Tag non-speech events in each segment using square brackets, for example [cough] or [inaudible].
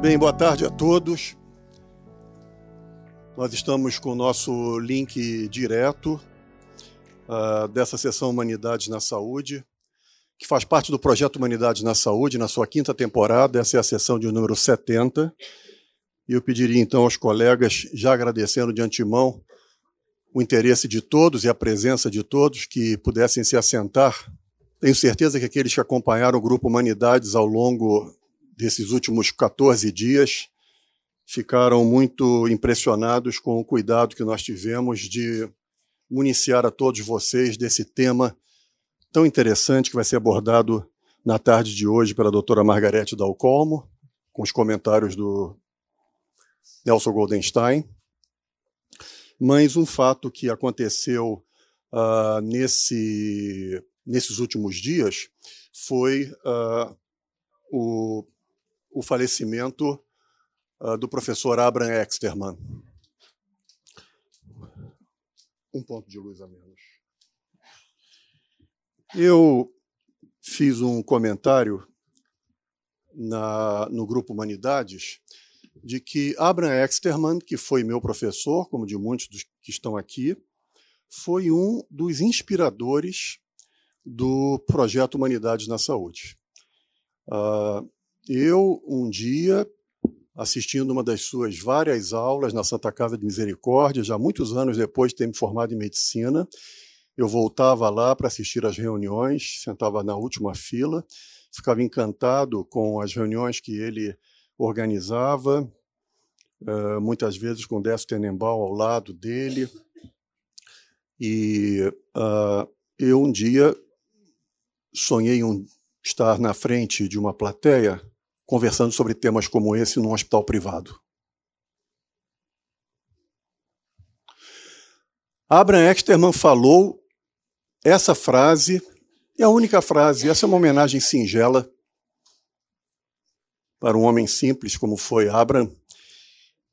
Bem, boa tarde a todos. Nós estamos com o nosso link direto uh, dessa sessão Humanidades na Saúde, que faz parte do projeto Humanidades na Saúde, na sua quinta temporada. Essa é a sessão de número 70. E eu pediria então aos colegas, já agradecendo de antemão o interesse de todos e a presença de todos, que pudessem se assentar. Tenho certeza que aqueles que acompanharam o Grupo Humanidades ao longo desses últimos 14 dias ficaram muito impressionados com o cuidado que nós tivemos de municiar a todos vocês desse tema tão interessante que vai ser abordado na tarde de hoje pela doutora Margarete Dalcolmo, com os comentários do Nelson Goldenstein. Mas um fato que aconteceu uh, nesse, nesses últimos dias foi uh, o, o falecimento uh, do professor Abraham Exterman. Um ponto de luz a menos. Eu fiz um comentário na, no grupo Humanidades de que Abraham Exterman, que foi meu professor, como de muitos dos que estão aqui, foi um dos inspiradores do projeto Humanidades na Saúde. Uh, eu, um dia, assistindo uma das suas várias aulas na Santa Casa de Misericórdia, já muitos anos depois de ter me formado em medicina. Eu voltava lá para assistir às reuniões, sentava na última fila, ficava encantado com as reuniões que ele organizava, uh, muitas vezes com Décio Tenenbaum ao lado dele. E uh, eu um dia sonhei um, estar na frente de uma plateia conversando sobre temas como esse num hospital privado. Abraham Exterman falou essa frase, é a única frase, essa é uma homenagem singela para um homem simples como foi Abraham.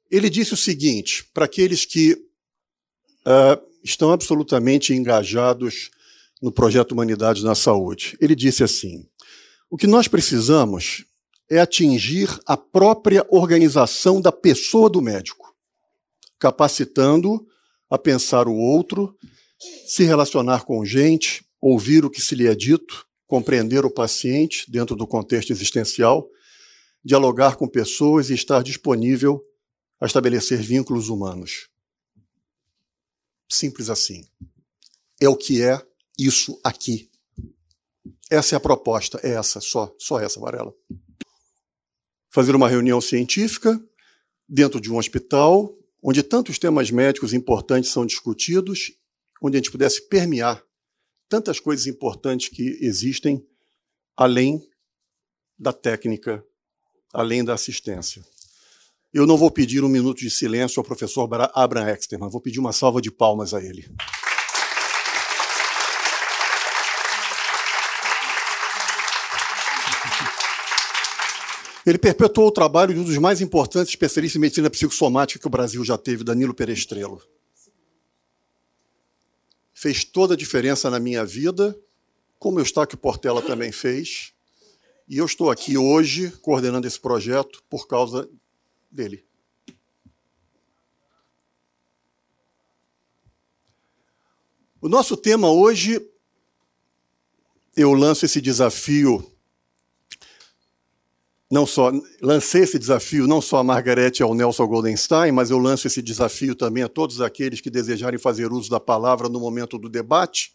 Ele disse o seguinte, para aqueles que uh, estão absolutamente engajados no projeto Humanidade na Saúde. Ele disse assim: o que nós precisamos é atingir a própria organização da pessoa do médico, capacitando a pensar o outro, se relacionar com gente, ouvir o que se lhe é dito, compreender o paciente dentro do contexto existencial, dialogar com pessoas e estar disponível a estabelecer vínculos humanos. Simples assim. É o que é isso aqui. Essa é a proposta, é essa, só, só essa, Varela fazer uma reunião científica dentro de um hospital, onde tantos temas médicos importantes são discutidos, onde a gente pudesse permear tantas coisas importantes que existem além da técnica, além da assistência. Eu não vou pedir um minuto de silêncio ao professor Abraham Exterman, vou pedir uma salva de palmas a ele. Ele perpetuou o trabalho de um dos mais importantes especialistas em medicina psicossomática que o Brasil já teve, Danilo Perestrelo. Fez toda a diferença na minha vida, como o Eustáquio Portela também fez. E eu estou aqui hoje coordenando esse projeto por causa dele. O nosso tema hoje, eu lanço esse desafio não só lancei esse desafio não só a Margarete e ao Nelson Goldenstein, mas eu lanço esse desafio também a todos aqueles que desejarem fazer uso da palavra no momento do debate.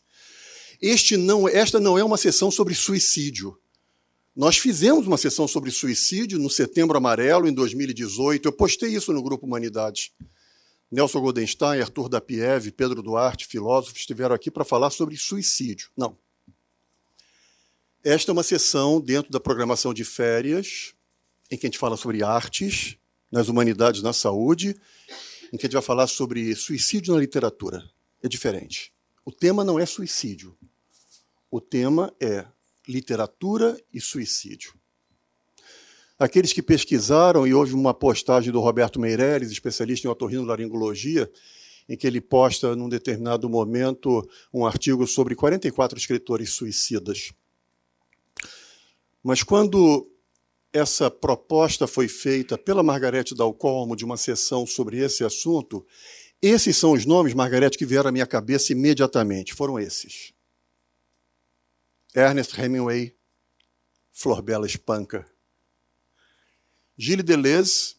Este não, esta não é uma sessão sobre suicídio. Nós fizemos uma sessão sobre suicídio no Setembro Amarelo, em 2018. Eu postei isso no Grupo Humanidade. Nelson Goldenstein, Arthur Dapiev, Pedro Duarte, filósofos, estiveram aqui para falar sobre suicídio. Não. Esta é uma sessão dentro da programação de férias, em que a gente fala sobre artes, nas humanidades, na saúde, em que a gente vai falar sobre suicídio na literatura. É diferente. O tema não é suicídio. O tema é literatura e suicídio. Aqueles que pesquisaram, e houve uma postagem do Roberto Meireles, especialista em otorrinolaringologia, em que ele posta, num determinado momento, um artigo sobre 44 escritores suicidas. Mas quando essa proposta foi feita pela Margarete Dalcolmo de uma sessão sobre esse assunto, esses são os nomes, Margarete, que vieram à minha cabeça imediatamente. Foram esses: Ernest Hemingway, Florbela Espanca, Gilles Deleuze,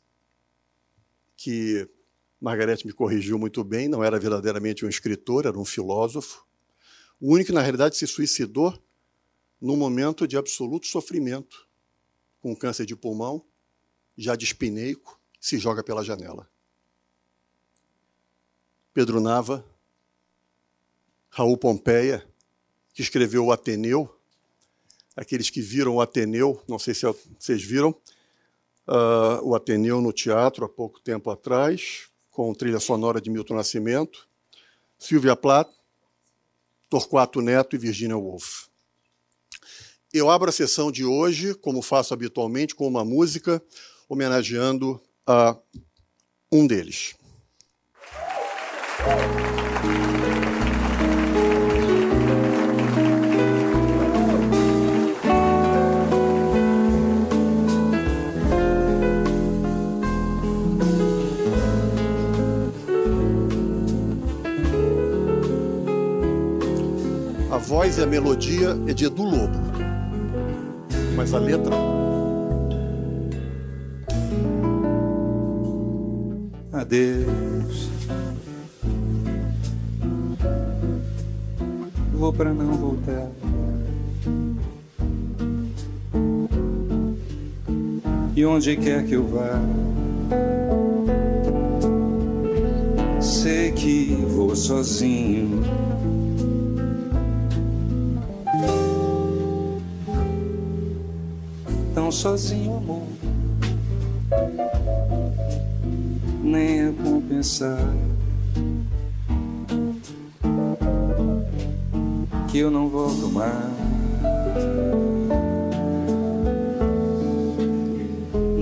que Margarete me corrigiu muito bem, não era verdadeiramente um escritor, era um filósofo. O único que, na realidade, se suicidou num momento de absoluto sofrimento, com câncer de pulmão, já dispineico, se joga pela janela. Pedro Nava, Raul Pompeia, que escreveu o Ateneu, aqueles que viram o Ateneu, não sei se vocês viram, uh, o Ateneu no teatro há pouco tempo atrás, com trilha sonora de Milton Nascimento, Silvia Plath, Torquato Neto e Virginia Woolf. Eu abro a sessão de hoje, como faço habitualmente, com uma música homenageando a um deles. A voz e a melodia é de Edu Lobo, mas a letra. Adeus. Vou para não voltar. E onde quer que eu vá, sei que vou sozinho tão sozinho, amor. Nem é bom pensar que eu não volto mais.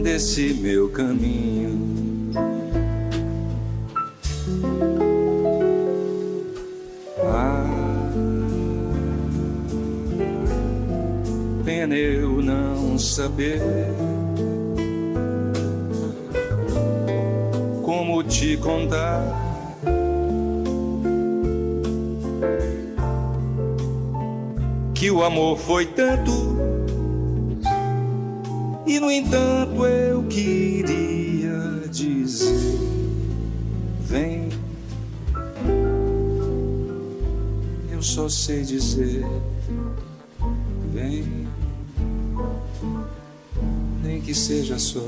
Desse meu caminho. Saber como te contar. Que o amor foi tanto, e no entanto eu queria dizer: Vem, eu só sei dizer: Vem que seja só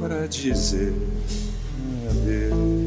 para dizer adeus.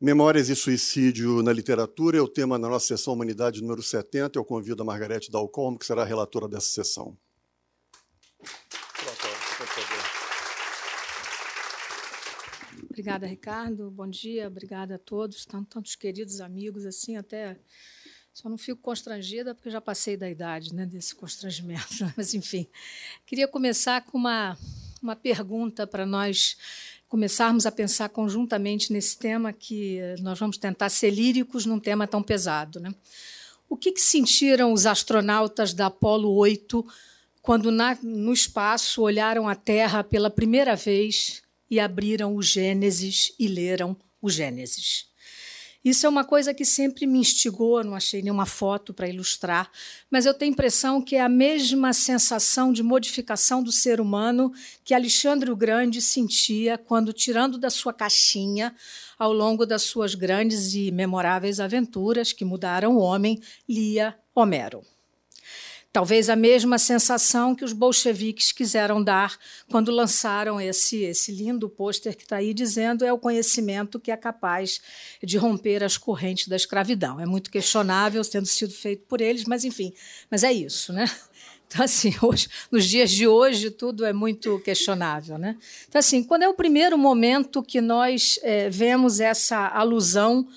Memórias e suicídio na literatura é o tema da nossa sessão Humanidade número 70. Eu convido a Margarete Dalcom, que será a relatora dessa sessão. Obrigada, Ricardo. Bom dia, obrigada a todos, tantos queridos amigos, assim, até só não fico constrangida porque já passei da idade né, desse constrangimento. [laughs] Mas, enfim, queria começar com uma, uma pergunta para nós começarmos a pensar conjuntamente nesse tema que nós vamos tentar ser líricos num tema tão pesado. Né? O que, que sentiram os astronautas da Apolo 8 quando na, no espaço olharam a Terra pela primeira vez e abriram o Gênesis e leram o Gênesis? Isso é uma coisa que sempre me instigou, não achei nenhuma foto para ilustrar, mas eu tenho a impressão que é a mesma sensação de modificação do ser humano que Alexandre o Grande sentia quando, tirando da sua caixinha, ao longo das suas grandes e memoráveis aventuras que mudaram o homem, lia Homero. Talvez a mesma sensação que os bolcheviques quiseram dar quando lançaram esse, esse lindo pôster que está aí dizendo é o conhecimento que é capaz de romper as correntes da escravidão. É muito questionável tendo sido feito por eles, mas enfim, mas é isso, né? Então, assim, [laughs] hoje, nos dias de hoje, tudo é muito questionável. Né? Então, assim, quando é o primeiro momento que nós é, vemos essa alusão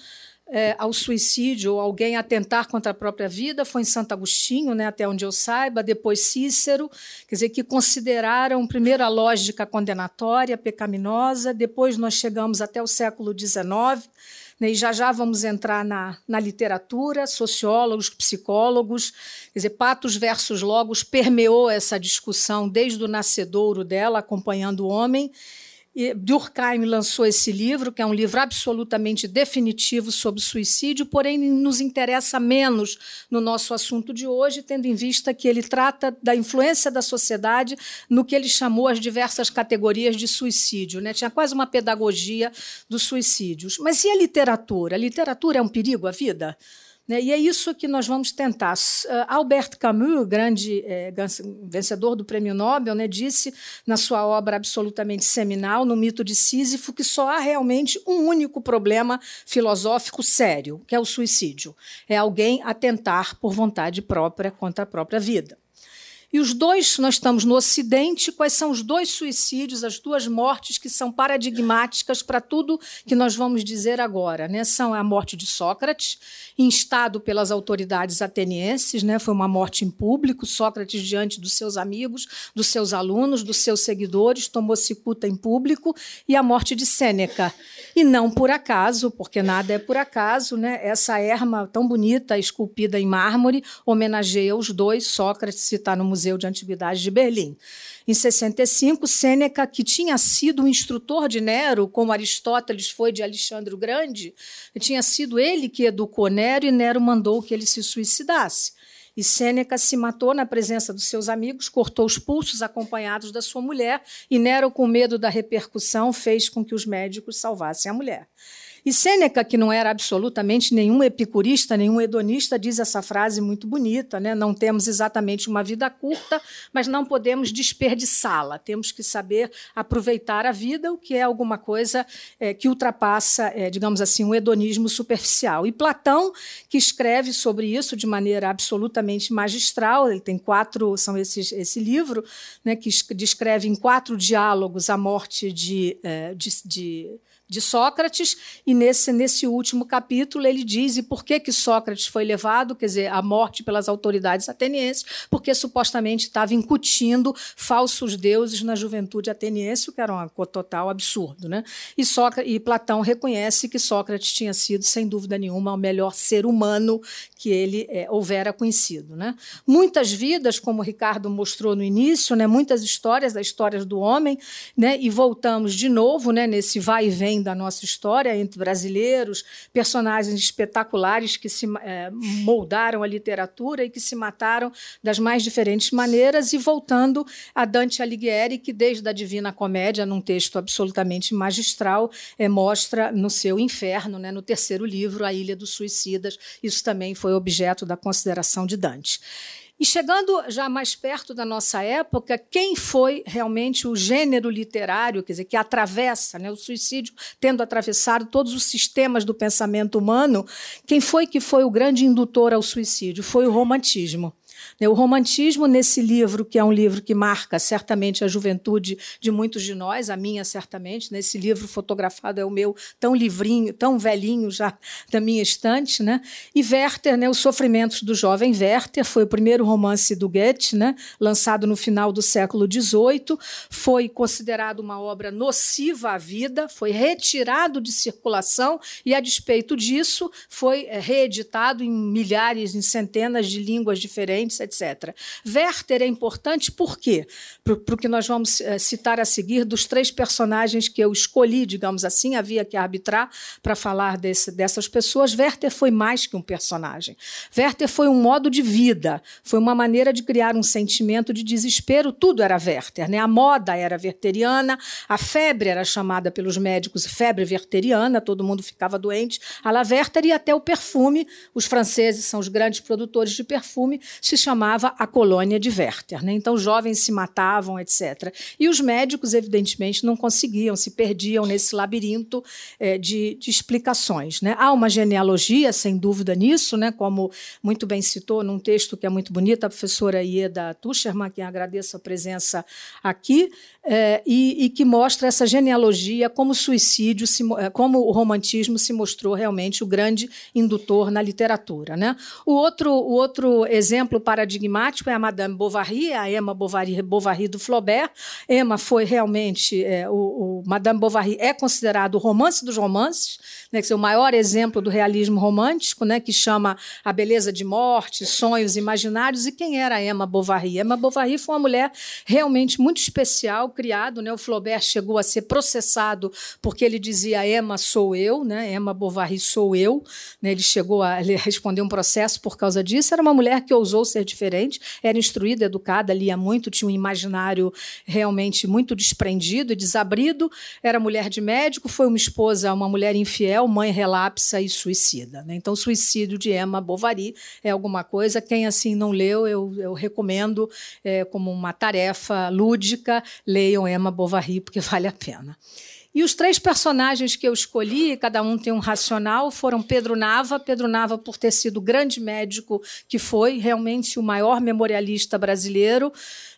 é, ao suicídio ou alguém atentar contra a própria vida foi em Santo Agostinho, né, até onde eu saiba, depois Cícero, quer dizer, que consideraram primeiro a lógica condenatória, pecaminosa, depois nós chegamos até o século XIX, né, e já já vamos entrar na, na literatura, sociólogos, psicólogos, quer dizer, Patos versus Logos permeou essa discussão desde o nascedouro dela, acompanhando o homem, Durkheim lançou esse livro, que é um livro absolutamente definitivo sobre suicídio, porém nos interessa menos no nosso assunto de hoje, tendo em vista que ele trata da influência da sociedade no que ele chamou as diversas categorias de suicídio. Né? Tinha quase uma pedagogia dos suicídios. Mas e a literatura? A literatura é um perigo à vida? Né? E é isso que nós vamos tentar. Uh, Albert Camus, grande é, vencedor do Prêmio Nobel, né, disse na sua obra absolutamente seminal, no mito de Sísifo, que só há realmente um único problema filosófico sério, que é o suicídio. É alguém atentar por vontade própria contra a própria vida. E os dois, nós estamos no Ocidente, quais são os dois suicídios, as duas mortes que são paradigmáticas para tudo que nós vamos dizer agora? Né? São a morte de Sócrates, instado pelas autoridades atenienses, né? foi uma morte em público, Sócrates diante dos seus amigos, dos seus alunos, dos seus seguidores, tomou cicuta em público, e a morte de Sêneca. E não por acaso, porque nada é por acaso, né? essa erma tão bonita, esculpida em mármore, homenageia os dois, Sócrates está no Museu Museu de Antiguidades de Berlim. Em 65, Sêneca, que tinha sido o instrutor de Nero, como Aristóteles foi de Alexandre o Grande, tinha sido ele que educou Nero e Nero mandou que ele se suicidasse. E Sêneca se matou na presença dos seus amigos, cortou os pulsos acompanhados da sua mulher, e Nero, com medo da repercussão, fez com que os médicos salvassem a mulher. E Sêneca, que não era absolutamente nenhum epicurista, nenhum hedonista, diz essa frase muito bonita, né? Não temos exatamente uma vida curta, mas não podemos desperdiçá-la. Temos que saber aproveitar a vida, o que é alguma coisa é, que ultrapassa, é, digamos assim, um hedonismo superficial. E Platão, que escreve sobre isso de maneira absolutamente magistral, ele tem quatro, são esses, esse livro, né, que descreve em quatro diálogos a morte de, é, de, de de Sócrates, e nesse, nesse último capítulo ele diz e por que, que Sócrates foi levado, quer dizer, à morte pelas autoridades atenienses, porque supostamente estava incutindo falsos deuses na juventude ateniense, o que era um total absurdo. Né? E, Sócrates, e Platão reconhece que Sócrates tinha sido, sem dúvida nenhuma, o melhor ser humano que ele é, houvera conhecido. Né? Muitas vidas, como o Ricardo mostrou no início, né, muitas histórias, das histórias do homem, né, e voltamos de novo né, nesse vai e vem da nossa história entre brasileiros, personagens espetaculares que se é, moldaram a literatura e que se mataram das mais diferentes maneiras, e voltando a Dante Alighieri, que desde a Divina Comédia, num texto absolutamente magistral, é, mostra no seu Inferno, né, no terceiro livro, A Ilha dos Suicidas. Isso também foi objeto da consideração de Dante. E chegando já mais perto da nossa época, quem foi realmente o gênero literário, quer dizer, que atravessa né, o suicídio, tendo atravessado todos os sistemas do pensamento humano, quem foi que foi o grande indutor ao suicídio? Foi o romantismo. Né, o romantismo, nesse livro, que é um livro que marca certamente a juventude de muitos de nós, a minha certamente, nesse livro fotografado é o meu, tão livrinho, tão velhinho já da minha estante. Né? E Werther, né, Os Sofrimentos do Jovem Werther, foi o primeiro romance do Goethe, né, lançado no final do século XVIII, foi considerado uma obra nociva à vida, foi retirado de circulação e, a despeito disso, foi eh, reeditado em milhares, em centenas de línguas diferentes, etc. Werther é importante por quê? Para o que nós vamos eh, citar a seguir dos três personagens que eu escolhi, digamos assim, havia que arbitrar para falar desse, dessas pessoas. Werther foi mais que um personagem. Werther foi um modo de vida, foi uma maneira de criar um sentimento de desespero. Tudo era Werther. Né? A moda era wertheriana, a febre era chamada pelos médicos febre wertheriana, todo mundo ficava doente. A la Werther e até o perfume, os franceses são os grandes produtores de perfume, se chamava a colônia de Werther. Né? Então, jovens se matavam, etc. E os médicos, evidentemente, não conseguiam, se perdiam nesse labirinto é, de, de, explicações. Né? Há uma genealogia, sem dúvida, nisso, né? como muito bem citou num texto que é muito bonito a professora Ieda Tuscherman, que agradeço a presença aqui, é, e, e, que mostra essa genealogia, como o suicídio, se, é, como o romantismo se mostrou realmente o grande indutor na literatura. Né? O, outro, o outro exemplo paradigmático é a Madame Bovary, a Emma Bovary, Bovary do Flaubert. Emma foi realmente, é, o, o, Madame Bovary é considerado o romance dos romances, né, que é o maior exemplo do realismo romântico, né, que chama A Beleza de Morte, Sonhos Imaginários. E quem era Emma Bovary? Emma Bovary foi uma mulher realmente muito especial, criado. Né, o Flaubert chegou a ser processado porque ele dizia Emma sou eu, né, Emma Bovary sou eu. Né, ele chegou a ele [laughs] responder um processo por causa disso. Era uma mulher que ousou ser diferente, era instruída, educada, lia muito, tinha um imaginário realmente muito desprendido e desabrido. Era mulher de médico, foi uma esposa, uma mulher infiel, mãe relapsa e suicida. Né? Então, suicídio de Emma Bovary é alguma coisa. Quem assim não leu, eu, eu recomendo é, como uma tarefa lúdica, leiam Emma Bovary, porque [laughs] vale a pena. E os três personagens que eu escolhi, cada um tem um racional, foram Pedro Nava. Pedro Nava, por ter sido grande médico que foi, realmente o maior memorialista brasileiro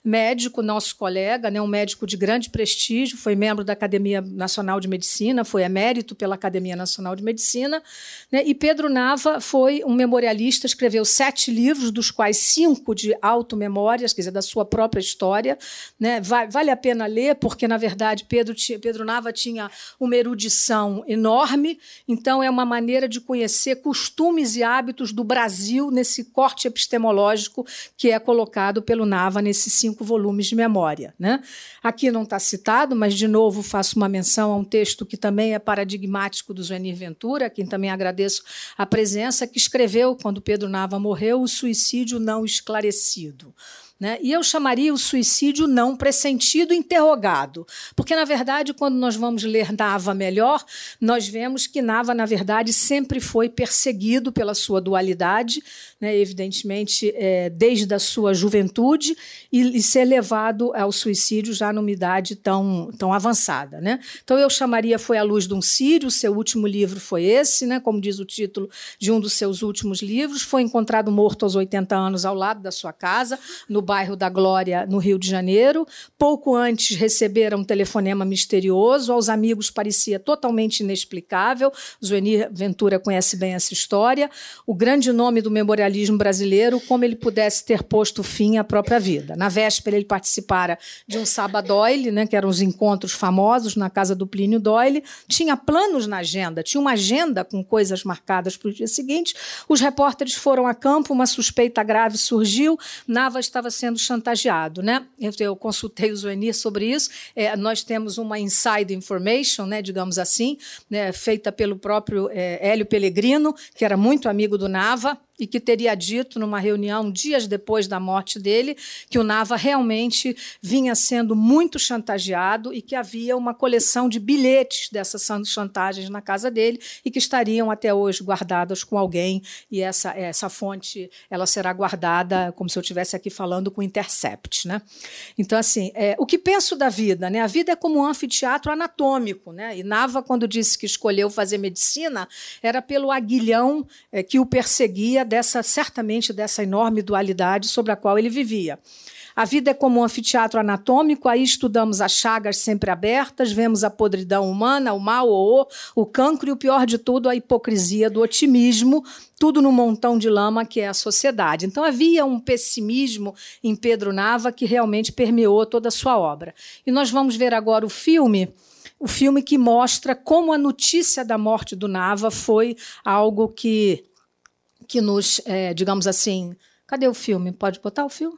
médico, nosso colega, né, um médico de grande prestígio, foi membro da Academia Nacional de Medicina, foi emérito pela Academia Nacional de Medicina. Né, e Pedro Nava foi um memorialista, escreveu sete livros, dos quais cinco de auto-memórias, quer dizer, da sua própria história. Né, vale a pena ler, porque, na verdade, Pedro, Pedro Nava tinha uma erudição enorme, então é uma maneira de conhecer costumes e hábitos do Brasil nesse corte epistemológico que é colocado pelo Nava nesses cinco cinco volumes de memória. Né? Aqui não está citado, mas, de novo, faço uma menção a um texto que também é paradigmático do Zuenir Ventura, a quem também agradeço a presença, que escreveu, quando Pedro Nava morreu, O Suicídio Não Esclarecido. Né? E eu chamaria o suicídio não pressentido interrogado, porque, na verdade, quando nós vamos ler Nava melhor, nós vemos que Nava, na verdade, sempre foi perseguido pela sua dualidade, né? evidentemente, é, desde a sua juventude, e, e, ser levado ao suicídio já numa idade tão, tão avançada. Né? Então, eu chamaria Foi a Luz de um Sírio, seu último livro foi esse, né? como diz o título de um dos seus últimos livros. Foi encontrado morto aos 80 anos ao lado da sua casa, no bairro da Glória, no Rio de Janeiro. Pouco antes receberam um telefonema misterioso, aos amigos parecia totalmente inexplicável. Zuenir Ventura conhece bem essa história. O grande nome do memorialismo brasileiro, como ele pudesse ter posto fim à própria vida. Na véspera, ele participara de um Sabadoile, né, que eram os encontros famosos na casa do Plínio Doyle. Tinha planos na agenda, tinha uma agenda com coisas marcadas para o dia seguinte. Os repórteres foram a campo, uma suspeita grave surgiu. Nava estava sendo chantageado. Né? Eu, eu consultei o Zuenir sobre isso. É, nós temos uma inside information, né, digamos assim, né, feita pelo próprio é, Hélio Pellegrino, que era muito amigo do Nava e que teria dito numa reunião dias depois da morte dele que o Nava realmente vinha sendo muito chantageado e que havia uma coleção de bilhetes dessas chantagens na casa dele e que estariam até hoje guardadas com alguém e essa essa fonte ela será guardada como se eu estivesse aqui falando com Intercept, né? Então assim, é, o que penso da vida, né? A vida é como um anfiteatro anatômico, né? E Nava quando disse que escolheu fazer medicina era pelo aguilhão é, que o perseguia dessa certamente dessa enorme dualidade sobre a qual ele vivia. A vida é como um anfiteatro anatômico, aí estudamos as chagas sempre abertas, vemos a podridão humana, o mal, o, o cancro e o pior de tudo, a hipocrisia do otimismo, tudo no montão de lama que é a sociedade. Então havia um pessimismo em Pedro Nava que realmente permeou toda a sua obra. E nós vamos ver agora o filme o filme que mostra como a notícia da morte do Nava foi algo que que nos, é, digamos assim, cadê o filme? Pode botar o filme?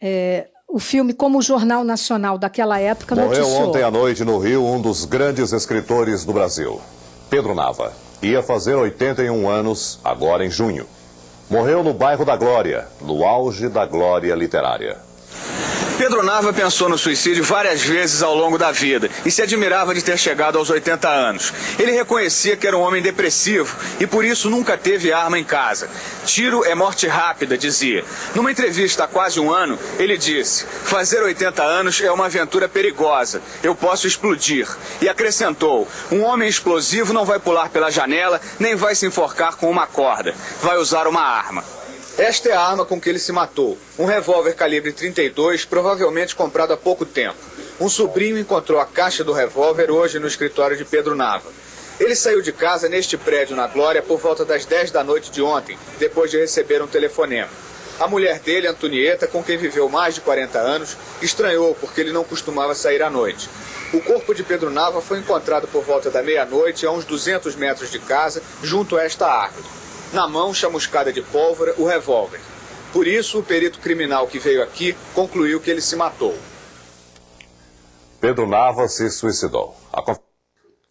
É, o filme como o Jornal Nacional daquela época Morreu noticiou. ontem à noite no Rio um dos grandes escritores do Brasil, Pedro Nava. Ia fazer 81 anos agora em junho. Morreu no bairro da Glória, no auge da glória literária. Pedro Nava pensou no suicídio várias vezes ao longo da vida e se admirava de ter chegado aos 80 anos. Ele reconhecia que era um homem depressivo e por isso nunca teve arma em casa. Tiro é morte rápida, dizia. Numa entrevista há quase um ano, ele disse: Fazer 80 anos é uma aventura perigosa. Eu posso explodir. E acrescentou: Um homem explosivo não vai pular pela janela nem vai se enforcar com uma corda. Vai usar uma arma. Esta é a arma com que ele se matou. Um revólver calibre 32, provavelmente comprado há pouco tempo. Um sobrinho encontrou a caixa do revólver hoje no escritório de Pedro Nava. Ele saiu de casa neste prédio na Glória por volta das 10 da noite de ontem, depois de receber um telefonema. A mulher dele, Antonieta, com quem viveu mais de 40 anos, estranhou porque ele não costumava sair à noite. O corpo de Pedro Nava foi encontrado por volta da meia-noite a uns 200 metros de casa, junto a esta árvore na mão chamuscada de pólvora, o revólver. Por isso, o perito criminal que veio aqui concluiu que ele se matou. Pedro Nava se suicidou. A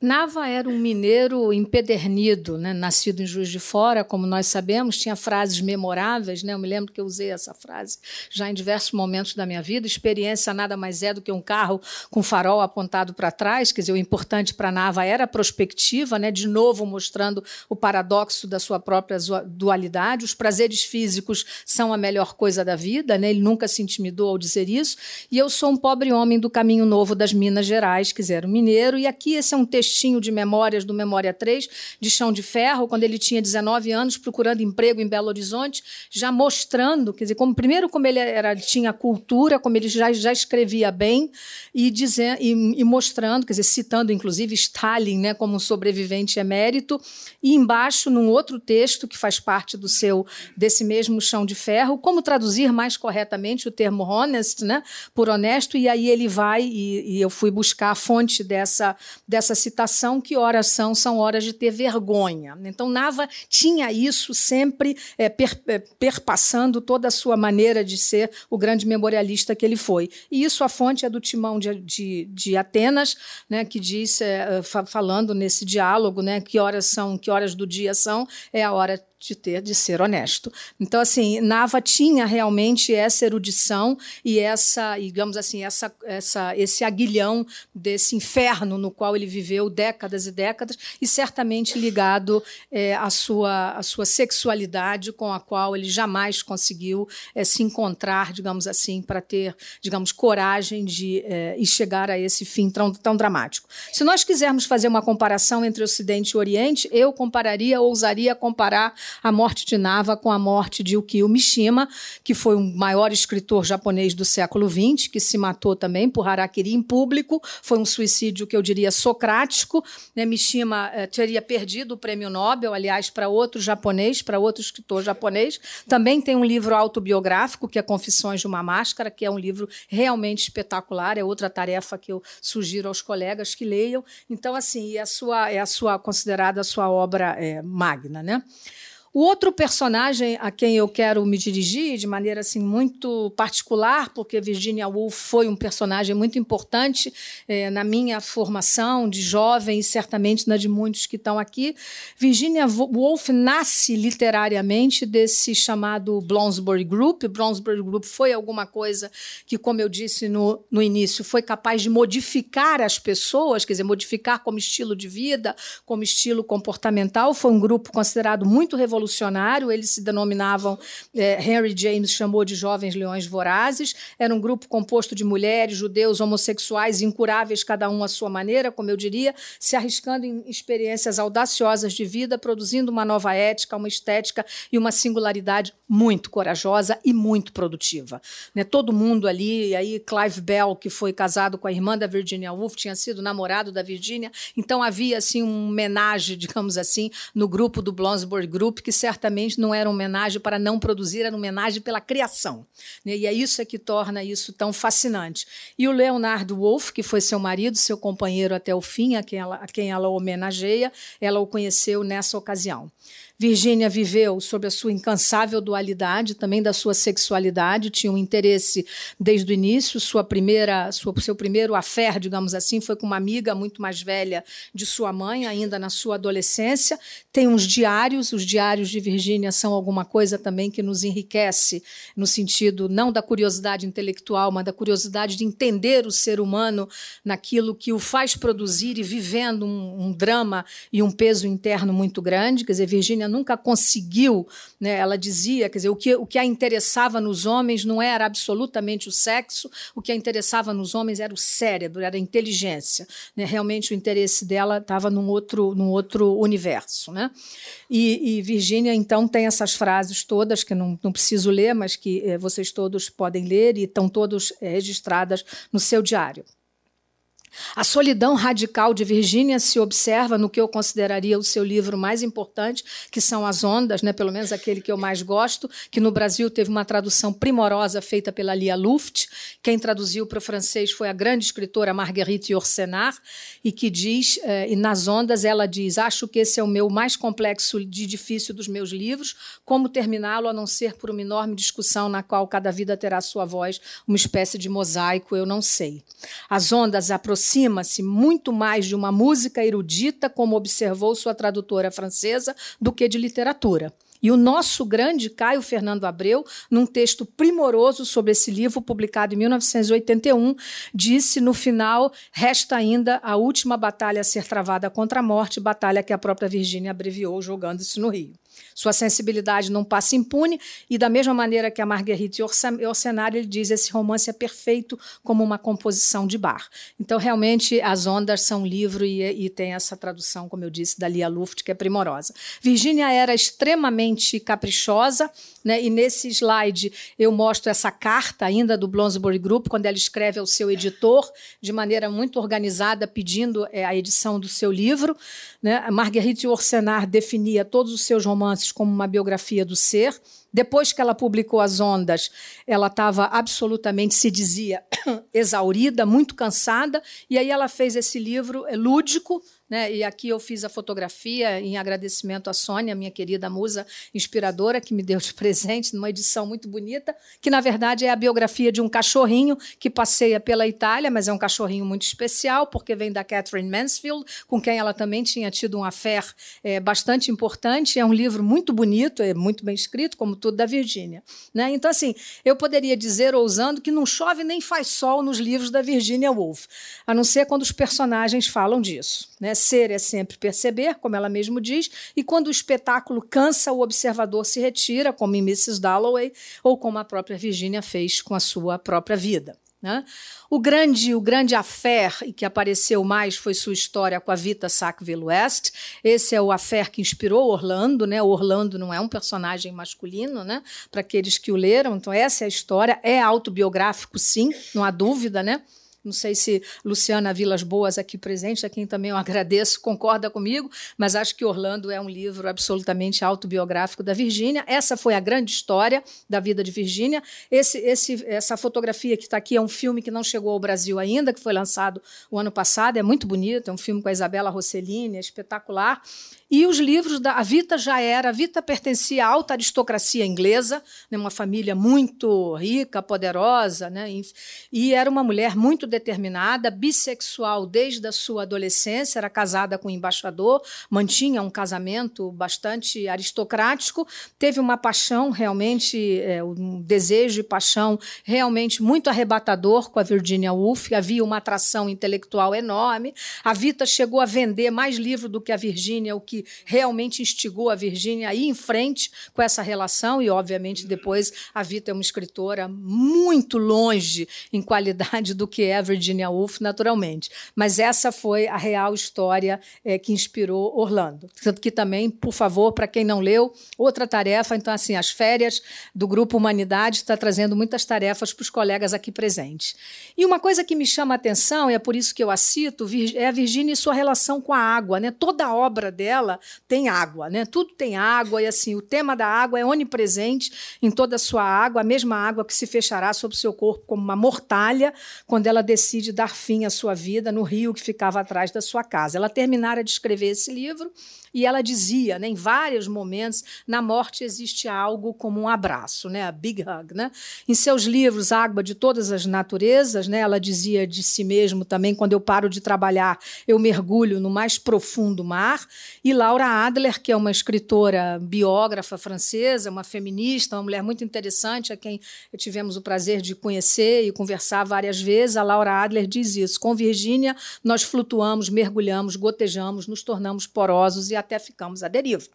Nava era um mineiro empedernido, né? nascido em Juiz de Fora, como nós sabemos, tinha frases memoráveis. Né? Eu me lembro que eu usei essa frase já em diversos momentos da minha vida. Experiência nada mais é do que um carro com farol apontado para trás. Quer dizer, o importante para Nava era a prospectiva, né? de novo mostrando o paradoxo da sua própria dualidade. Os prazeres físicos são a melhor coisa da vida. Né? Ele nunca se intimidou ao dizer isso. E eu sou um pobre homem do caminho novo das Minas Gerais, quer dizer, um mineiro. E aqui esse é um texto de memórias do Memória 3, de Chão de Ferro, quando ele tinha 19 anos, procurando emprego em Belo Horizonte, já mostrando, quer dizer, como, primeiro como ele era, tinha cultura, como ele já, já escrevia bem, e, dizendo, e, e mostrando, quer dizer, citando inclusive Stalin né, como um sobrevivente emérito, e embaixo, num outro texto que faz parte do seu desse mesmo Chão de Ferro, como traduzir mais corretamente o termo honest, né, por honesto, e aí ele vai, e, e eu fui buscar a fonte dessa, dessa citação meditação, que horas são? São horas de ter vergonha. Então, Nava tinha isso sempre é, per, é, perpassando toda a sua maneira de ser o grande memorialista que ele foi. E isso a fonte é do Timão de, de, de Atenas, né, que diz, é, falando nesse diálogo, né, que horas são, que horas do dia são, é a hora de ter de ser honesto. Então assim, Nava tinha realmente essa erudição e essa, digamos assim, essa, essa esse aguilhão desse inferno no qual ele viveu décadas e décadas e certamente ligado é, à sua à sua sexualidade com a qual ele jamais conseguiu é, se encontrar, digamos assim, para ter, digamos, coragem de é, e chegar a esse fim tão, tão dramático. Se nós quisermos fazer uma comparação entre Ocidente e Oriente, eu compararia, ousaria comparar a morte de Nava com a morte de Ukio Mishima, que foi o maior escritor japonês do século XX, que se matou também por harakiri em público. Foi um suicídio que eu diria socrático. Né? Mishima eh, teria perdido o prêmio Nobel, aliás, para outro japonês, para outro escritor japonês. Também tem um livro autobiográfico, que é Confissões de uma Máscara, que é um livro realmente espetacular. É outra tarefa que eu sugiro aos colegas que leiam. Então, assim, é a sua, é a sua considerada a sua obra é, magna, né? O outro personagem a quem eu quero me dirigir de maneira assim muito particular, porque Virginia Woolf foi um personagem muito importante eh, na minha formação de jovem e certamente na de muitos que estão aqui. Virginia Woolf nasce literariamente desse chamado Bloomsbury Group. Bloomsbury Group foi alguma coisa que, como eu disse no, no início, foi capaz de modificar as pessoas, quer dizer, modificar como estilo de vida, como estilo comportamental. Foi um grupo considerado muito revolucionário revolucionário, eles se denominavam, é, Henry James chamou de Jovens Leões Vorazes, era um grupo composto de mulheres, judeus, homossexuais, incuráveis, cada um à sua maneira, como eu diria, se arriscando em experiências audaciosas de vida, produzindo uma nova ética, uma estética e uma singularidade muito corajosa e muito produtiva. Né? Todo mundo ali, e aí Clive Bell, que foi casado com a irmã da Virginia Woolf, tinha sido namorado da Virginia, então havia assim um homenagem, [laughs] digamos assim, no grupo do Bloomsbury Group, que que certamente não era homenagem para não produzir, era homenagem pela criação. Né? E é isso é que torna isso tão fascinante. E o Leonardo Wolff, que foi seu marido, seu companheiro até o fim, a quem ela, a quem ela homenageia, ela o conheceu nessa ocasião. Virgínia viveu sob a sua incansável dualidade, também da sua sexualidade, tinha um interesse desde o início. Sua primeira, sua, seu primeiro affair, digamos assim, foi com uma amiga muito mais velha de sua mãe, ainda na sua adolescência. Tem uns diários, os diários de Virgínia são alguma coisa também que nos enriquece, no sentido não da curiosidade intelectual, mas da curiosidade de entender o ser humano naquilo que o faz produzir e vivendo um, um drama e um peso interno muito grande. Quer dizer, Virgínia nunca conseguiu, né, ela dizia, quer dizer, o que, o que a interessava nos homens não era absolutamente o sexo, o que a interessava nos homens era o cérebro, era a inteligência. Né? Realmente o interesse dela estava num outro, num outro universo. Né? E, e Virgínia, então, tem essas frases todas, que não, não preciso ler, mas que eh, vocês todos podem ler e estão todas eh, registradas no seu diário. A solidão radical de Virgínia se observa no que eu consideraria o seu livro mais importante, que são As Ondas, né, pelo menos aquele que eu mais gosto, que no Brasil teve uma tradução primorosa feita pela Lia Luft. Quem traduziu para o francês foi a grande escritora Marguerite Yourcenar, e que diz, eh, e nas Ondas ela diz: Acho que esse é o meu mais complexo de difícil dos meus livros. Como terminá-lo a não ser por uma enorme discussão na qual cada vida terá sua voz, uma espécie de mosaico, eu não sei. As Ondas aproximam aproxima-se muito mais de uma música erudita, como observou sua tradutora francesa, do que de literatura. E o nosso grande Caio Fernando Abreu, num texto primoroso sobre esse livro, publicado em 1981, disse no final: resta ainda a última batalha a ser travada contra a morte, batalha que a própria Virgínia abreviou jogando-se no Rio. Sua sensibilidade não passa impune, e da mesma maneira que a Marguerite Orsenário, ele diz esse romance é perfeito como uma composição de bar. Então, realmente, As Ondas são um livro e, e tem essa tradução, como eu disse, da Lia Luft, que é primorosa. Virginia era extremamente caprichosa, né, e nesse slide eu mostro essa carta ainda do Bloomsbury Group, quando ela escreve ao seu editor, de maneira muito organizada, pedindo é, a edição do seu livro. Né? A Marguerite Orsenar definia todos os seus romances como uma biografia do ser. Depois que ela publicou As Ondas, ela estava absolutamente, se dizia, [coughs] exaurida, muito cansada, e aí ela fez esse livro é, lúdico, né? E aqui eu fiz a fotografia em agradecimento à Sônia, minha querida musa inspiradora, que me deu de [laughs] presente numa edição muito bonita, que na verdade é a biografia de um cachorrinho que passeia pela Itália, mas é um cachorrinho muito especial, porque vem da Catherine Mansfield, com quem ela também tinha tido um affair é, bastante importante. É um livro muito bonito, é muito bem escrito, como tudo da Virgínia. Né? Então, assim, eu poderia dizer, ousando, que não chove nem faz sol nos livros da Virginia Woolf, a não ser quando os personagens falam disso. Né? Ser é sempre perceber, como ela mesmo diz, e quando o espetáculo cansa, o observador se retira, como em Mrs. Dalloway, ou como a própria Virginia fez com a sua própria vida. Né? O grande o grande affair que apareceu mais foi sua história com a Vita Sackville West. Esse é o affair que inspirou Orlando, né? Orlando não é um personagem masculino, né? Para aqueles que o leram, então essa é a história. É autobiográfico, sim, não há dúvida, né? Não sei se Luciana Vilas Boas, aqui presente, a quem também eu agradeço, concorda comigo, mas acho que Orlando é um livro absolutamente autobiográfico da Virgínia. Essa foi a grande história da vida de Virgínia. Esse, esse, essa fotografia que está aqui é um filme que não chegou ao Brasil ainda, que foi lançado o ano passado. É muito bonito, é um filme com a Isabela Rossellini, é espetacular. E os livros da a Vita já era, a Vita pertencia à alta aristocracia inglesa, né, uma família muito rica, poderosa, né, e era uma mulher muito determinada, bissexual desde a sua adolescência, era casada com um embaixador, mantinha um casamento bastante aristocrático, teve uma paixão realmente, é, um desejo e paixão realmente muito arrebatador com a Virginia Woolf, havia uma atração intelectual enorme. A Vita chegou a vender mais livro do que a Virginia, o que realmente instigou a Virgínia a ir em frente com essa relação, e, obviamente, depois a Vita é uma escritora muito longe em qualidade do que é Virginia Woolf, naturalmente. Mas essa foi a real história é, que inspirou Orlando. Tanto que também, por favor, para quem não leu, outra tarefa, então, assim, as férias do Grupo Humanidade está trazendo muitas tarefas para os colegas aqui presentes. E uma coisa que me chama a atenção, e é por isso que eu a cito, é a Virgínia e sua relação com a água. Né? Toda obra dela tem água, né? Tudo tem água e assim o tema da água é onipresente em toda a sua água, a mesma água que se fechará sobre o seu corpo como uma mortalha quando ela decide dar fim à sua vida no rio que ficava atrás da sua casa. Ela terminara de escrever esse livro e ela dizia, né, em vários momentos, na morte existe algo como um abraço, né, a big hug, né? Em seus livros Água de todas as naturezas, né, ela dizia de si mesmo também, quando eu paro de trabalhar, eu mergulho no mais profundo mar. E Laura Adler, que é uma escritora biógrafa francesa, uma feminista, uma mulher muito interessante, a quem tivemos o prazer de conhecer e conversar várias vezes, a Laura Adler diz isso: com Virgínia nós flutuamos, mergulhamos, gotejamos, nos tornamos porosos e até ficamos à deriva.